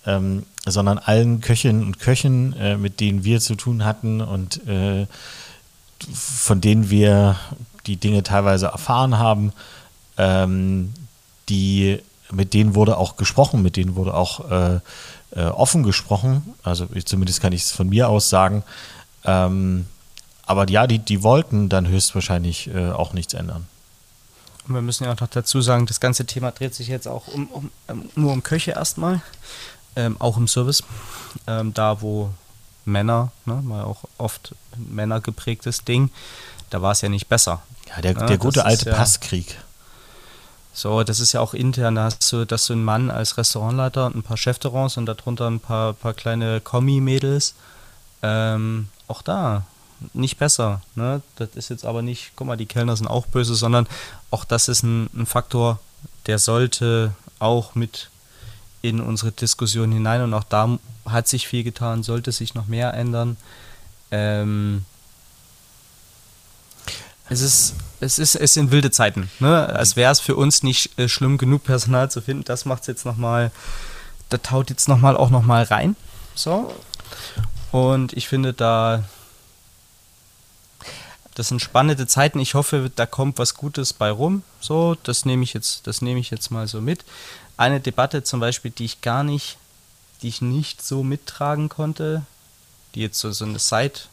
S2: ähm, sondern allen Köchinnen und Köchen, äh, mit denen wir zu tun hatten und von denen wir die Dinge teilweise erfahren haben, ähm, die, mit denen wurde auch gesprochen, mit denen wurde auch äh, offen gesprochen. Also ich, zumindest kann ich es von mir aus sagen. Ähm, aber ja, die, die wollten dann höchstwahrscheinlich auch nichts ändern.
S3: Und wir müssen ja auch noch dazu sagen, das ganze Thema dreht sich jetzt auch um, um, um nur um Köche erstmal, ähm, auch im Service. Ähm, da, wo Männer, ne, mal auch oft Männer geprägtes Ding, da war es ja nicht besser.
S2: Ja, der, der gute alte ja, Passkrieg.
S3: So, das ist ja auch intern, da hast du, dass du einen Mann als Restaurantleiter und ein paar Chefterrants und darunter ein paar, paar kleine Kommi-Mädels. Ähm, auch da nicht besser. Ne? Das ist jetzt aber nicht, guck mal, die Kellner sind auch böse, sondern auch das ist ein, ein Faktor, der sollte auch mit in unsere Diskussion hinein und auch da hat sich viel getan, sollte sich noch mehr ändern. Ähm, es ist, es ist, es sind wilde Zeiten. Ne? Als wäre es für uns nicht äh, schlimm genug, Personal zu finden. Das macht es jetzt nochmal, da taut jetzt nochmal auch nochmal rein. So. Und ich finde, da das sind spannende Zeiten. Ich hoffe, da kommt was Gutes bei rum. So, das nehme ich jetzt, das nehme ich jetzt mal so mit. Eine Debatte zum Beispiel, die ich gar nicht, die ich nicht so mittragen konnte, die jetzt so, so eine Seit,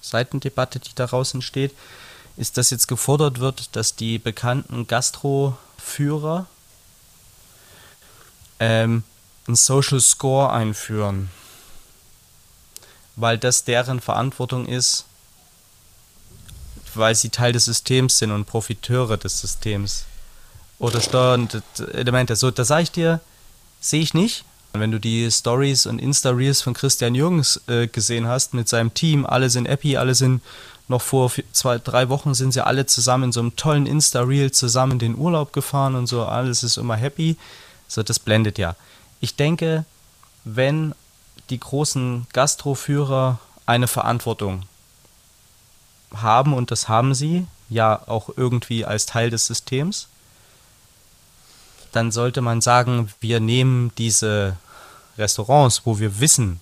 S3: Seitendebatte, die daraus entsteht, ist, dass jetzt gefordert wird, dass die bekannten Gastroführer ähm, einen Social Score einführen. Weil das deren Verantwortung ist, weil sie Teil des Systems sind und Profiteure des Systems. Oder steuernde Elemente. So, da sage ich dir, sehe ich nicht. Wenn du die Stories und Insta-Reels von Christian Jürgens äh, gesehen hast mit seinem Team, alle sind happy, alle sind noch vor zwei, drei Wochen sind sie alle zusammen in so einem tollen Insta-Reel zusammen den Urlaub gefahren und so, alles ist immer happy. So, das blendet ja. Ich denke, wenn die großen Gastroführer eine Verantwortung haben, und das haben sie, ja auch irgendwie als Teil des Systems, dann sollte man sagen, wir nehmen diese Restaurants, wo wir wissen,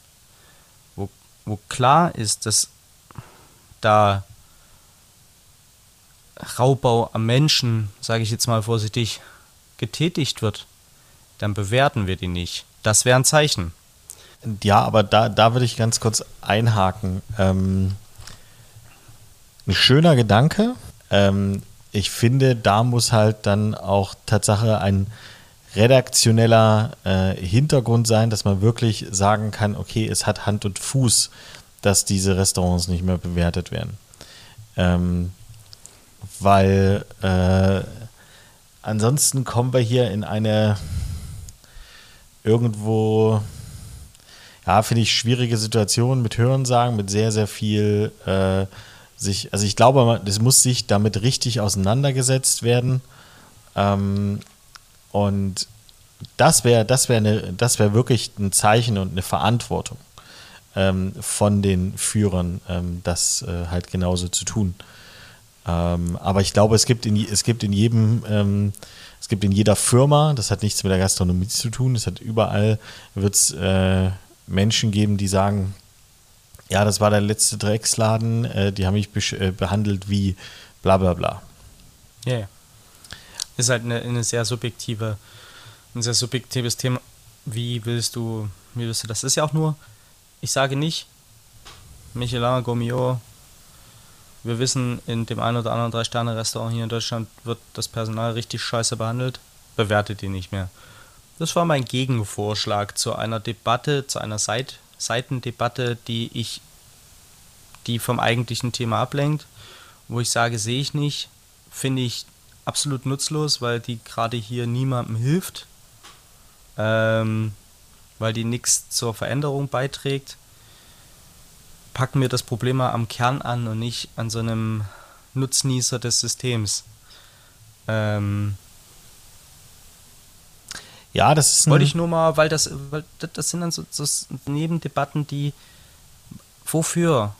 S3: wo, wo klar ist, dass da Raubbau am Menschen, sage ich jetzt mal vorsichtig, getätigt wird, dann bewerten wir die nicht. Das wäre ein Zeichen.
S2: Ja, aber da, da würde ich ganz kurz einhaken. Ähm, ein schöner Gedanke. Ähm, ich finde, da muss halt dann auch Tatsache ein redaktioneller äh, Hintergrund sein, dass man wirklich sagen kann, okay, es hat Hand und Fuß, dass diese Restaurants nicht mehr bewertet werden. Ähm, weil äh, ansonsten kommen wir hier in eine irgendwo, ja, finde ich, schwierige Situation mit Hörensagen, mit sehr, sehr viel äh, sich, also ich glaube, es muss sich damit richtig auseinandergesetzt werden. Ähm, und das wäre das wär wäre wirklich ein Zeichen und eine Verantwortung ähm, von den Führern, ähm, das äh, halt genauso zu tun. Ähm, aber ich glaube, es gibt in, es gibt in jedem, ähm, es gibt in jeder Firma, das hat nichts mit der Gastronomie zu tun, es hat überall, wird es äh, Menschen geben, die sagen, ja, das war der letzte Drecksladen, äh, die haben mich äh, behandelt wie bla bla bla.
S3: Ja, yeah. Ist halt eine, eine sehr subjektive, ein sehr subjektives Thema. Wie willst du, wie willst du das? Ist ja auch nur, ich sage nicht, Michelin, Gomio, wir wissen, in dem einen oder anderen Drei-Sterne-Restaurant hier in Deutschland wird das Personal richtig scheiße behandelt, bewertet die nicht mehr. Das war mein Gegenvorschlag zu einer Debatte, zu einer Seit Seitendebatte, die ich, die vom eigentlichen Thema ablenkt, wo ich sage, sehe ich nicht, finde ich absolut nutzlos, weil die gerade hier niemandem hilft, ähm, weil die nichts zur Veränderung beiträgt. Packen wir das Problem mal am Kern an und nicht an so einem Nutznießer des Systems. Ähm,
S2: ja, das ist
S3: Wollte ich nur mal, weil das, weil das sind dann so, so Nebendebatten, die wofür?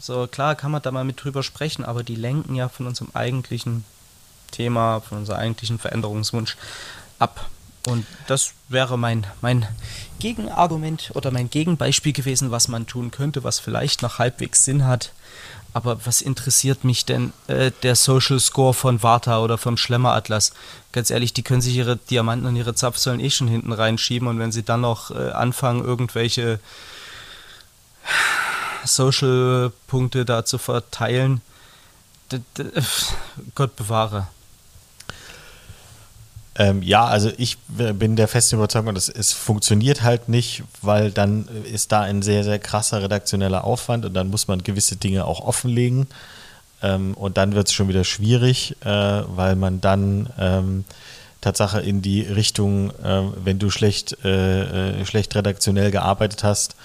S3: So klar kann man da mal mit drüber sprechen, aber die lenken ja von unserem eigentlichen Thema, von unserem eigentlichen Veränderungswunsch ab. Und das wäre mein, mein Gegenargument oder mein Gegenbeispiel gewesen, was man tun könnte, was vielleicht noch halbwegs Sinn hat. Aber was interessiert mich denn äh, der Social Score von Warta oder vom Schlemmeratlas? Ganz ehrlich, die können sich ihre Diamanten und ihre Zapfsäulen eh schon hinten reinschieben und wenn sie dann noch äh, anfangen, irgendwelche Social-Punkte da zu verteilen, Gott bewahre.
S2: Ähm, ja, also ich bin der festen Überzeugung, dass es funktioniert halt nicht, weil dann ist da ein sehr, sehr krasser redaktioneller Aufwand und dann muss man gewisse Dinge auch offenlegen. Ähm, und dann wird es schon wieder schwierig, äh, weil man dann ähm, Tatsache in die Richtung, äh, wenn du schlecht, äh, äh, schlecht redaktionell gearbeitet hast,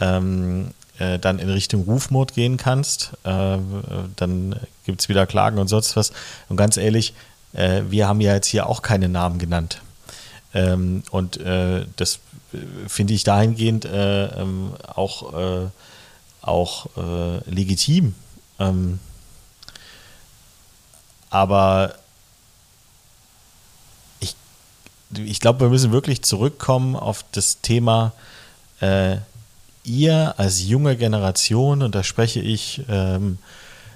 S2: ähm, äh, dann in Richtung Rufmord gehen kannst. Äh, dann gibt es wieder Klagen und sonst was. Und ganz ehrlich, äh, wir haben ja jetzt hier auch keine Namen genannt. Ähm, und äh, das äh, finde ich dahingehend äh, ähm, auch, äh, auch äh, legitim. Ähm, aber ich, ich glaube, wir müssen wirklich zurückkommen auf das Thema, ihr als junge Generation, und da spreche ich ähm,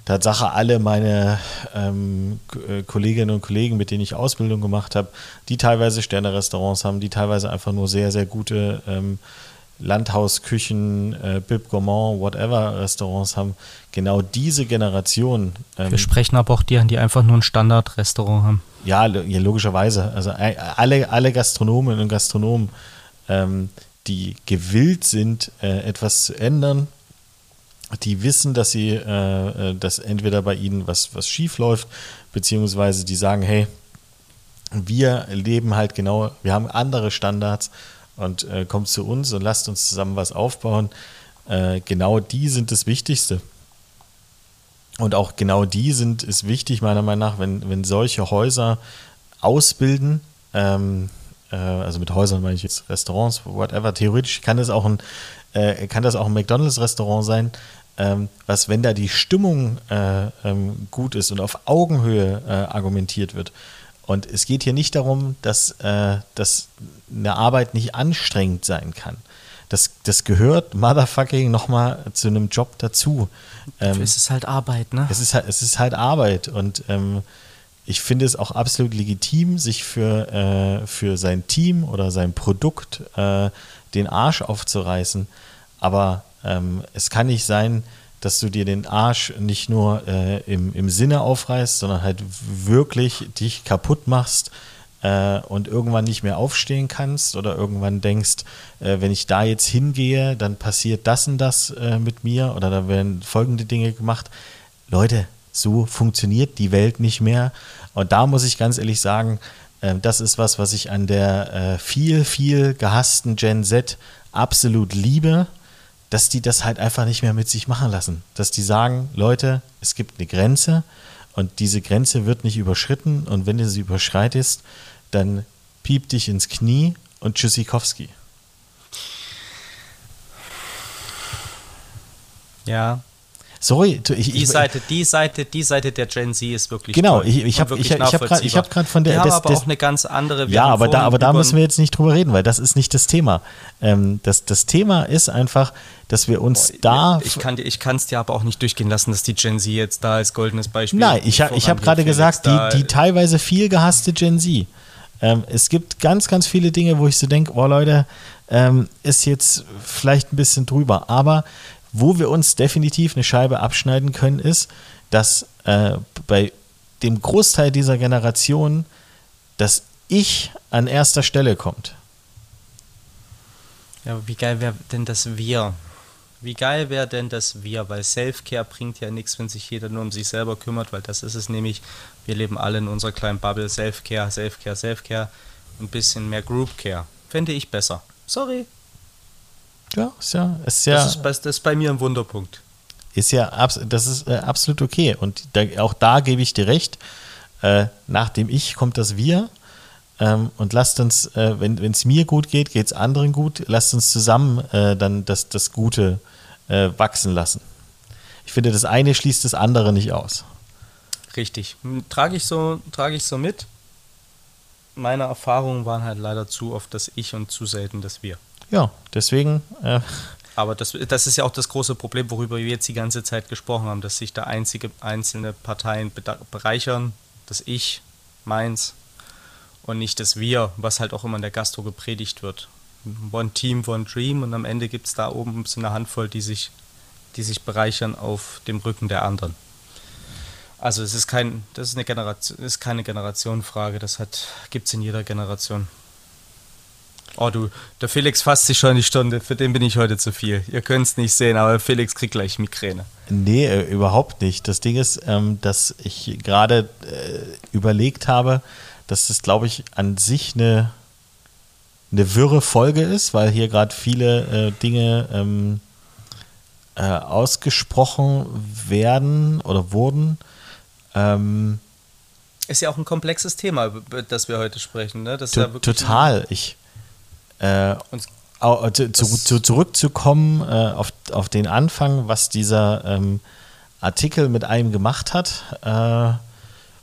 S2: Tatsache alle meine ähm, äh, Kolleginnen und Kollegen, mit denen ich Ausbildung gemacht habe, die teilweise Sterne-Restaurants haben, die teilweise einfach nur sehr, sehr gute ähm, Landhausküchen, äh, Bib Gourmand, whatever Restaurants haben, genau diese Generation.
S3: Ähm, Wir sprechen aber auch die an, die einfach nur ein Standardrestaurant haben.
S2: Ja, ja logischerweise. Also äh, alle, alle Gastronomen und Gastronomen, ähm, die gewillt sind, äh, etwas zu ändern, die wissen, dass sie, äh, äh, dass entweder bei ihnen was, was schief läuft, beziehungsweise die sagen, hey, wir leben halt genau, wir haben andere Standards und äh, kommt zu uns und lasst uns zusammen was aufbauen. Äh, genau die sind das Wichtigste. Und auch genau die sind, ist wichtig, meiner Meinung nach, wenn, wenn solche Häuser ausbilden, ähm, äh, also mit Häusern meine ich jetzt Restaurants, whatever, theoretisch kann das auch ein, äh, kann das auch ein McDonalds-Restaurant sein, ähm, was, wenn da die Stimmung äh, ähm, gut ist und auf Augenhöhe äh, argumentiert wird. Und es geht hier nicht darum, dass, äh, dass eine Arbeit nicht anstrengend sein kann. Das, das gehört motherfucking nochmal zu einem Job dazu.
S3: Ähm, es ist halt Arbeit, ne?
S2: Es ist halt, es ist halt Arbeit und ähm, ich finde es auch absolut legitim, sich für, äh, für sein Team oder sein Produkt äh, den Arsch aufzureißen. Aber ähm, es kann nicht sein, dass du dir den Arsch nicht nur äh, im, im Sinne aufreißt, sondern halt wirklich dich kaputt machst äh, und irgendwann nicht mehr aufstehen kannst oder irgendwann denkst, äh, wenn ich da jetzt hingehe, dann passiert das und das äh, mit mir oder da werden folgende Dinge gemacht. Leute, so funktioniert die Welt nicht mehr. Und da muss ich ganz ehrlich sagen, das ist was, was ich an der äh, viel, viel gehassten Gen Z absolut liebe, dass die das halt einfach nicht mehr mit sich machen lassen. Dass die sagen, Leute, es gibt eine Grenze und diese Grenze wird nicht überschritten und wenn du sie überschreitest, dann piep dich ins Knie und Tschüssikowski.
S3: Ja,
S2: Sorry,
S3: ich, die, Seite, die, Seite, die Seite der Gen Z ist wirklich
S2: Genau, toll ich, ich habe ich, ich hab gerade hab von der.
S3: Die haben aber auch eine ganz andere.
S2: Ja, aber da, aber da müssen wir jetzt nicht drüber reden, weil das ist nicht das Thema. Ähm, das, das Thema ist einfach, dass wir uns Boah, da.
S3: Ich kann ich es dir aber auch nicht durchgehen lassen, dass die Gen Z jetzt da als goldenes Beispiel.
S2: Nein, ich, ich habe gerade gesagt, die, die teilweise viel gehasste Gen Z. Ähm, es gibt ganz, ganz viele Dinge, wo ich so denke, oh Leute, ähm, ist jetzt vielleicht ein bisschen drüber. Aber wo wir uns definitiv eine Scheibe abschneiden können, ist, dass äh, bei dem Großteil dieser Generation das Ich an erster Stelle kommt.
S3: Ja, wie geil wäre denn das Wir? Wie geil wäre denn das Wir? Weil Self-Care bringt ja nichts, wenn sich jeder nur um sich selber kümmert, weil das ist es nämlich. Wir leben alle in unserer kleinen Bubble. Self-Care, Self-Care, Self-Care. Ein bisschen mehr Group-Care. Fände ich besser. Sorry.
S2: Ja, ist ja. Ist ja
S3: das, ist bei, das ist bei mir ein Wunderpunkt.
S2: Ist ja das ist äh, absolut okay. Und da, auch da gebe ich dir recht. Äh, nach dem Ich kommt das Wir. Ähm, und lasst uns, äh, wenn es mir gut geht, geht es anderen gut. Lasst uns zusammen äh, dann das, das Gute äh, wachsen lassen. Ich finde, das eine schließt das andere nicht aus.
S3: Richtig. Hm, trage ich so, trage ich so mit. Meine Erfahrungen waren halt leider zu oft das Ich und zu selten das Wir.
S2: Ja, deswegen. Äh
S3: aber das, das ist ja auch das große Problem, worüber wir jetzt die ganze Zeit gesprochen haben, dass sich da einzige, einzelne Parteien bereichern, das Ich, meins und nicht das Wir, was halt auch immer in der Gastro gepredigt wird. One Team, One Dream und am Ende gibt es da oben so eine Handvoll, die sich, die sich bereichern auf dem Rücken der anderen. Also es ist kein, das ist eine Generation, ist keine Generationenfrage, das gibt es in jeder Generation. Oh du, der Felix fasst sich schon die Stunde, für den bin ich heute zu viel. Ihr könnt es nicht sehen, aber Felix kriegt gleich Migräne.
S2: Nee, äh, überhaupt nicht. Das Ding ist, ähm, dass ich gerade äh, überlegt habe, dass das, glaube ich, an sich eine, eine wirre Folge ist, weil hier gerade viele äh, Dinge ähm, äh, ausgesprochen werden oder wurden. Ähm,
S3: ist ja auch ein komplexes Thema, über das wir heute sprechen. Ne? Das ja
S2: total. Ich, äh, zu, zu, zurückzukommen äh, auf, auf den Anfang, was dieser ähm, Artikel mit einem gemacht hat, äh,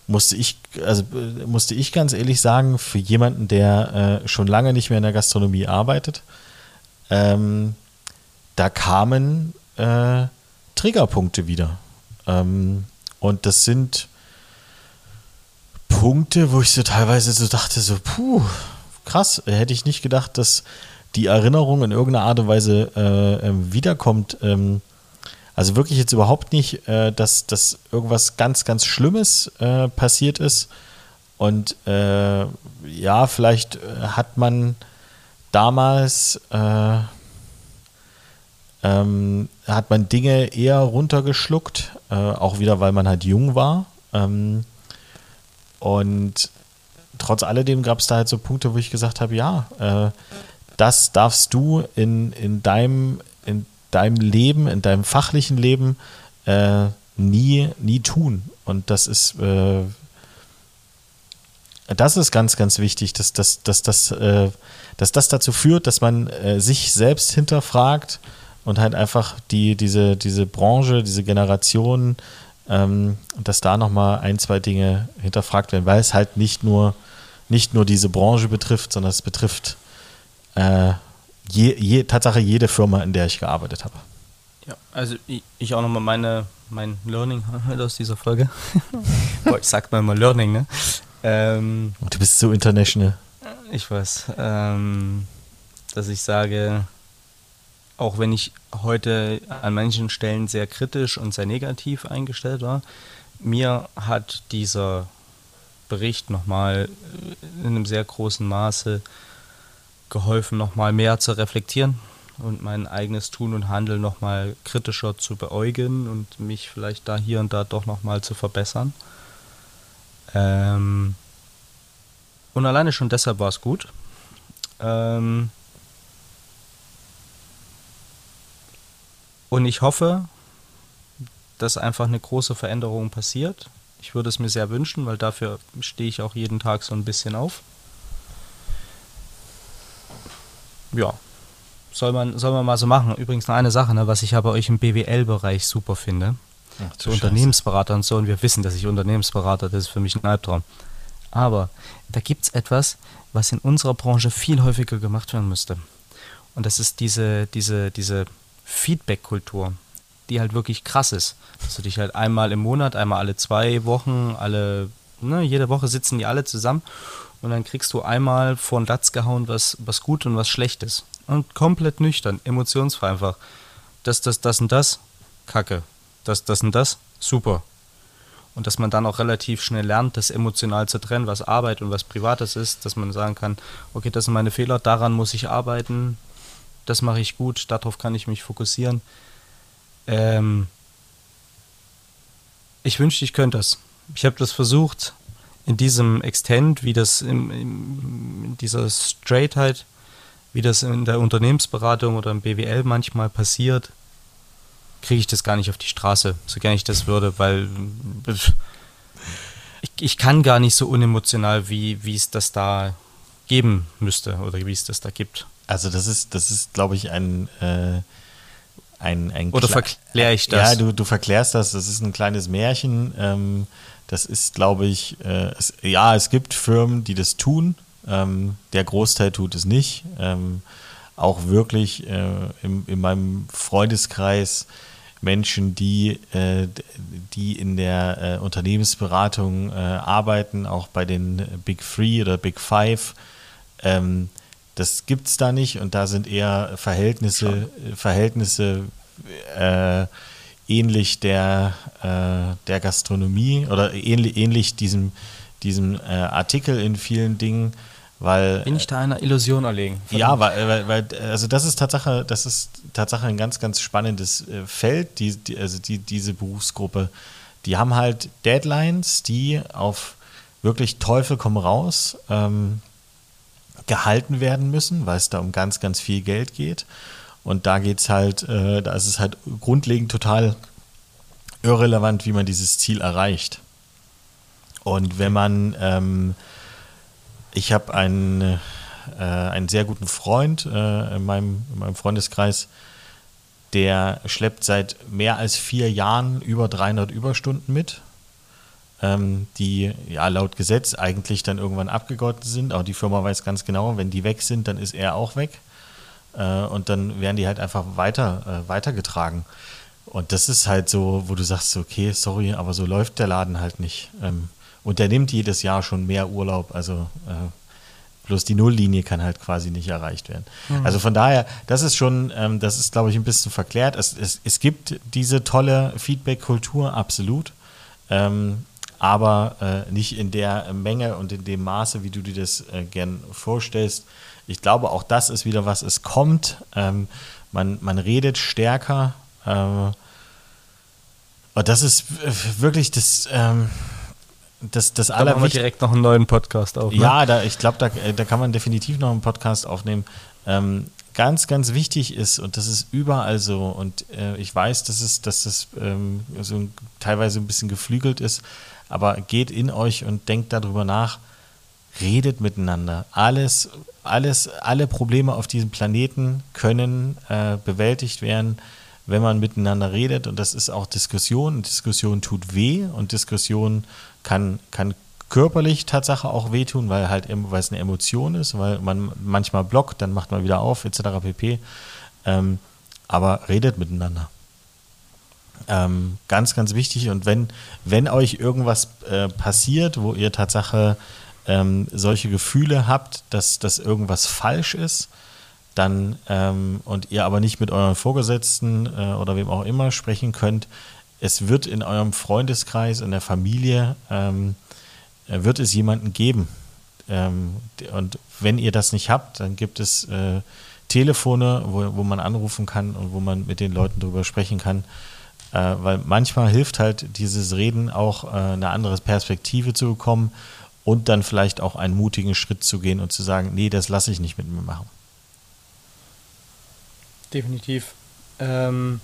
S2: musste ich, also äh, musste ich ganz ehrlich sagen, für jemanden, der äh, schon lange nicht mehr in der Gastronomie arbeitet, ähm, da kamen äh, Triggerpunkte wieder. Ähm, und das sind Punkte, wo ich so teilweise so dachte, so, puh, krass, hätte ich nicht gedacht, dass die Erinnerung in irgendeiner Art und Weise äh, ähm, wiederkommt. Ähm, also wirklich jetzt überhaupt nicht, äh, dass, dass irgendwas ganz, ganz Schlimmes äh, passiert ist. Und äh, ja, vielleicht äh, hat man damals äh, ähm, hat man Dinge eher runtergeschluckt, auch wieder, weil man halt jung war. Ähm, und trotz alledem gab es da halt so Punkte, wo ich gesagt habe, ja, äh, das darfst du in, in, deinem, in deinem Leben, in deinem fachlichen Leben äh, nie, nie tun. Und das ist, äh, das ist ganz, ganz wichtig, dass, dass, dass, dass, äh, dass das dazu führt, dass man äh, sich selbst hinterfragt und halt einfach die, diese, diese Branche, diese Generation, ähm, dass da nochmal ein, zwei Dinge hinterfragt werden, weil es halt nicht nur nicht nur diese Branche betrifft, sondern es betrifft äh, je, je, Tatsache jede Firma, in der ich gearbeitet habe.
S3: Ja, also ich, ich auch nochmal meine, mein Learning aus dieser Folge. Boah, ich sag mal immer Learning, ne? Ähm,
S2: du bist so international.
S3: Ich weiß. Ähm, dass ich sage, auch wenn ich heute an manchen Stellen sehr kritisch und sehr negativ eingestellt war, mir hat dieser Bericht nochmal in einem sehr großen Maße geholfen, nochmal mehr zu reflektieren und mein eigenes Tun und Handeln nochmal kritischer zu beäugen und mich vielleicht da hier und da doch nochmal zu verbessern. Ähm und alleine schon deshalb war es gut. Ähm und ich hoffe, dass einfach eine große Veränderung passiert. Ich würde es mir sehr wünschen, weil dafür stehe ich auch jeden Tag so ein bisschen auf. Ja, soll man, soll man mal so machen. Übrigens noch eine Sache, ne, was ich aber euch im BWL-Bereich super finde. Ach, so Unternehmensberater und so. Und wir wissen, dass ich Unternehmensberater, das ist für mich ein Albtraum. Aber da gibt es etwas, was in unserer Branche viel häufiger gemacht werden müsste. Und das ist diese, diese, diese Feedback-Kultur, die halt wirklich krass ist. Dass du dich halt einmal im Monat, einmal alle zwei Wochen, alle, ne, jede Woche sitzen die alle zusammen und dann kriegst du einmal vor den Latz gehauen, was, was gut und was schlecht ist. Und komplett nüchtern, emotionsfrei einfach. Das, das, das und das, kacke. Das, das und das, super. Und dass man dann auch relativ schnell lernt, das emotional zu trennen, was Arbeit und was Privates ist, dass man sagen kann, okay, das sind meine Fehler, daran muss ich arbeiten, das mache ich gut, darauf kann ich mich fokussieren. Ähm ich wünschte, ich könnte das. Ich habe das versucht in diesem Extend, wie das in, in dieser Straightheit wie das in der Unternehmensberatung oder im BWL manchmal passiert, kriege ich das gar nicht auf die Straße, so gerne ich das würde, weil ich, ich kann gar nicht so unemotional, wie, wie es das da geben müsste oder wie es das da gibt.
S2: Also das ist, das ist, glaube ich, ein, äh, ein, ein
S3: Oder verkläre ich das?
S2: Ja, du, du verklärst das, das ist ein kleines Märchen. Ähm, das ist, glaube ich, äh, es, ja, es gibt Firmen, die das tun, ähm, der Großteil tut es nicht. Ähm, auch wirklich äh, im, in meinem Freundeskreis Menschen, die, äh, die in der äh, Unternehmensberatung äh, arbeiten, auch bei den Big Three oder Big Five. Ähm, das gibt es da nicht und da sind eher Verhältnisse, Verhältnisse äh, ähnlich der, äh, der Gastronomie oder ähnlich, ähnlich diesem, diesem Artikel in vielen Dingen weil,
S3: Bin ich da einer Illusion erlegen?
S2: Ja, weil, weil, weil, also das ist Tatsache, das ist Tatsache ein ganz, ganz spannendes äh, Feld, die, die, also die, diese Berufsgruppe. Die haben halt Deadlines, die auf wirklich Teufel komm raus ähm, gehalten werden müssen, weil es da um ganz, ganz viel Geld geht. Und da geht es halt, äh, da ist es halt grundlegend total irrelevant, wie man dieses Ziel erreicht. Und wenn man ähm, ich habe einen, äh, einen sehr guten Freund äh, in, meinem, in meinem Freundeskreis, der schleppt seit mehr als vier Jahren über 300 Überstunden mit, ähm, die ja laut Gesetz eigentlich dann irgendwann abgegolten sind. Aber die Firma weiß ganz genau, wenn die weg sind, dann ist er auch weg. Äh, und dann werden die halt einfach weiter, äh, weitergetragen. Und das ist halt so, wo du sagst, okay, sorry, aber so läuft der Laden halt nicht. Ähm, und der nimmt jedes Jahr schon mehr Urlaub. Also äh, bloß die Nulllinie kann halt quasi nicht erreicht werden. Mhm. Also von daher, das ist schon, ähm, das ist, glaube ich, ein bisschen verklärt. Es, es, es gibt diese tolle Feedback-Kultur, absolut. Ähm, aber äh, nicht in der Menge und in dem Maße, wie du dir das äh, gern vorstellst. Ich glaube, auch das ist wieder was, es kommt. Ähm, man, man redet stärker. Äh, und das ist wirklich das, ähm, das, das
S3: da machen wir direkt noch einen neuen Podcast auf.
S2: Ne? Ja, da, ich glaube, da, da kann man definitiv noch einen Podcast aufnehmen. Ähm, ganz, ganz wichtig ist, und das ist überall so, und äh, ich weiß, dass es, dass das ähm, so teilweise ein bisschen geflügelt ist, aber geht in euch und denkt darüber nach, redet miteinander. Alles, alles, alle Probleme auf diesem Planeten können äh, bewältigt werden wenn man miteinander redet und das ist auch Diskussion. Diskussion tut weh und Diskussion kann, kann körperlich Tatsache auch wehtun, weil halt weil es eine Emotion ist, weil man manchmal blockt, dann macht man wieder auf, etc. pp. Ähm, aber redet miteinander. Ähm, ganz, ganz wichtig. Und wenn, wenn euch irgendwas äh, passiert, wo ihr Tatsache ähm, solche Gefühle habt, dass, dass irgendwas falsch ist, dann ähm, und ihr aber nicht mit euren Vorgesetzten äh, oder wem auch immer sprechen könnt, es wird in eurem Freundeskreis, in der Familie, ähm, äh, wird es jemanden geben. Ähm, und wenn ihr das nicht habt, dann gibt es äh, Telefone, wo, wo man anrufen kann und wo man mit den Leuten darüber sprechen kann. Äh, weil manchmal hilft halt dieses Reden auch äh, eine andere Perspektive zu bekommen und dann vielleicht auch einen mutigen Schritt zu gehen und zu sagen, nee, das lasse ich nicht mit mir machen.
S3: Definitiv. Ähm,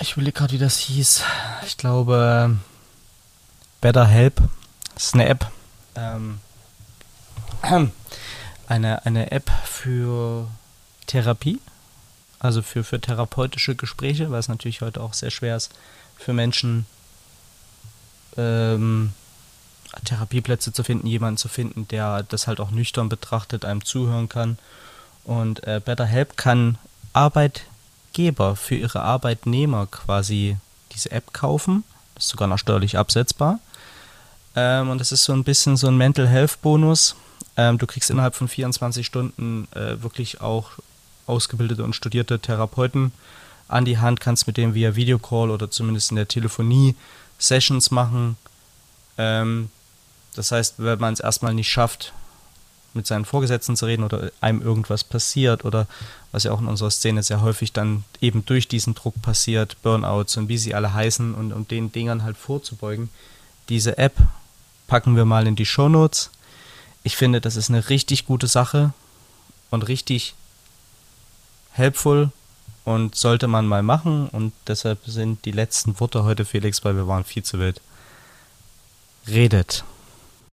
S3: ich will gerade, wie das hieß. Ich glaube, Better Help. Das ist eine App. Ähm, eine, eine App für Therapie, also für, für therapeutische Gespräche, weil es natürlich heute auch sehr schwer ist, für Menschen ähm, Therapieplätze zu finden, jemanden zu finden, der das halt auch nüchtern betrachtet, einem zuhören kann. Und äh, BetterHelp kann Arbeitgeber für ihre Arbeitnehmer quasi diese App kaufen. Das ist sogar noch steuerlich absetzbar. Ähm, und das ist so ein bisschen so ein Mental Health Bonus. Ähm, du kriegst innerhalb von 24 Stunden äh, wirklich auch ausgebildete und studierte Therapeuten an die Hand, kannst mit denen via Videocall oder zumindest in der Telefonie Sessions machen. Ähm, das heißt, wenn man es erstmal nicht schafft, mit seinen Vorgesetzten zu reden oder einem irgendwas passiert oder was ja auch in unserer Szene sehr häufig dann eben durch diesen Druck passiert, Burnouts und wie sie alle heißen und um den Dingern halt vorzubeugen. Diese App packen wir mal in die Shownotes. Ich finde, das ist eine richtig gute Sache und richtig helpful und sollte man mal machen. Und deshalb sind die letzten Worte heute, Felix, weil wir waren viel zu wild. Redet.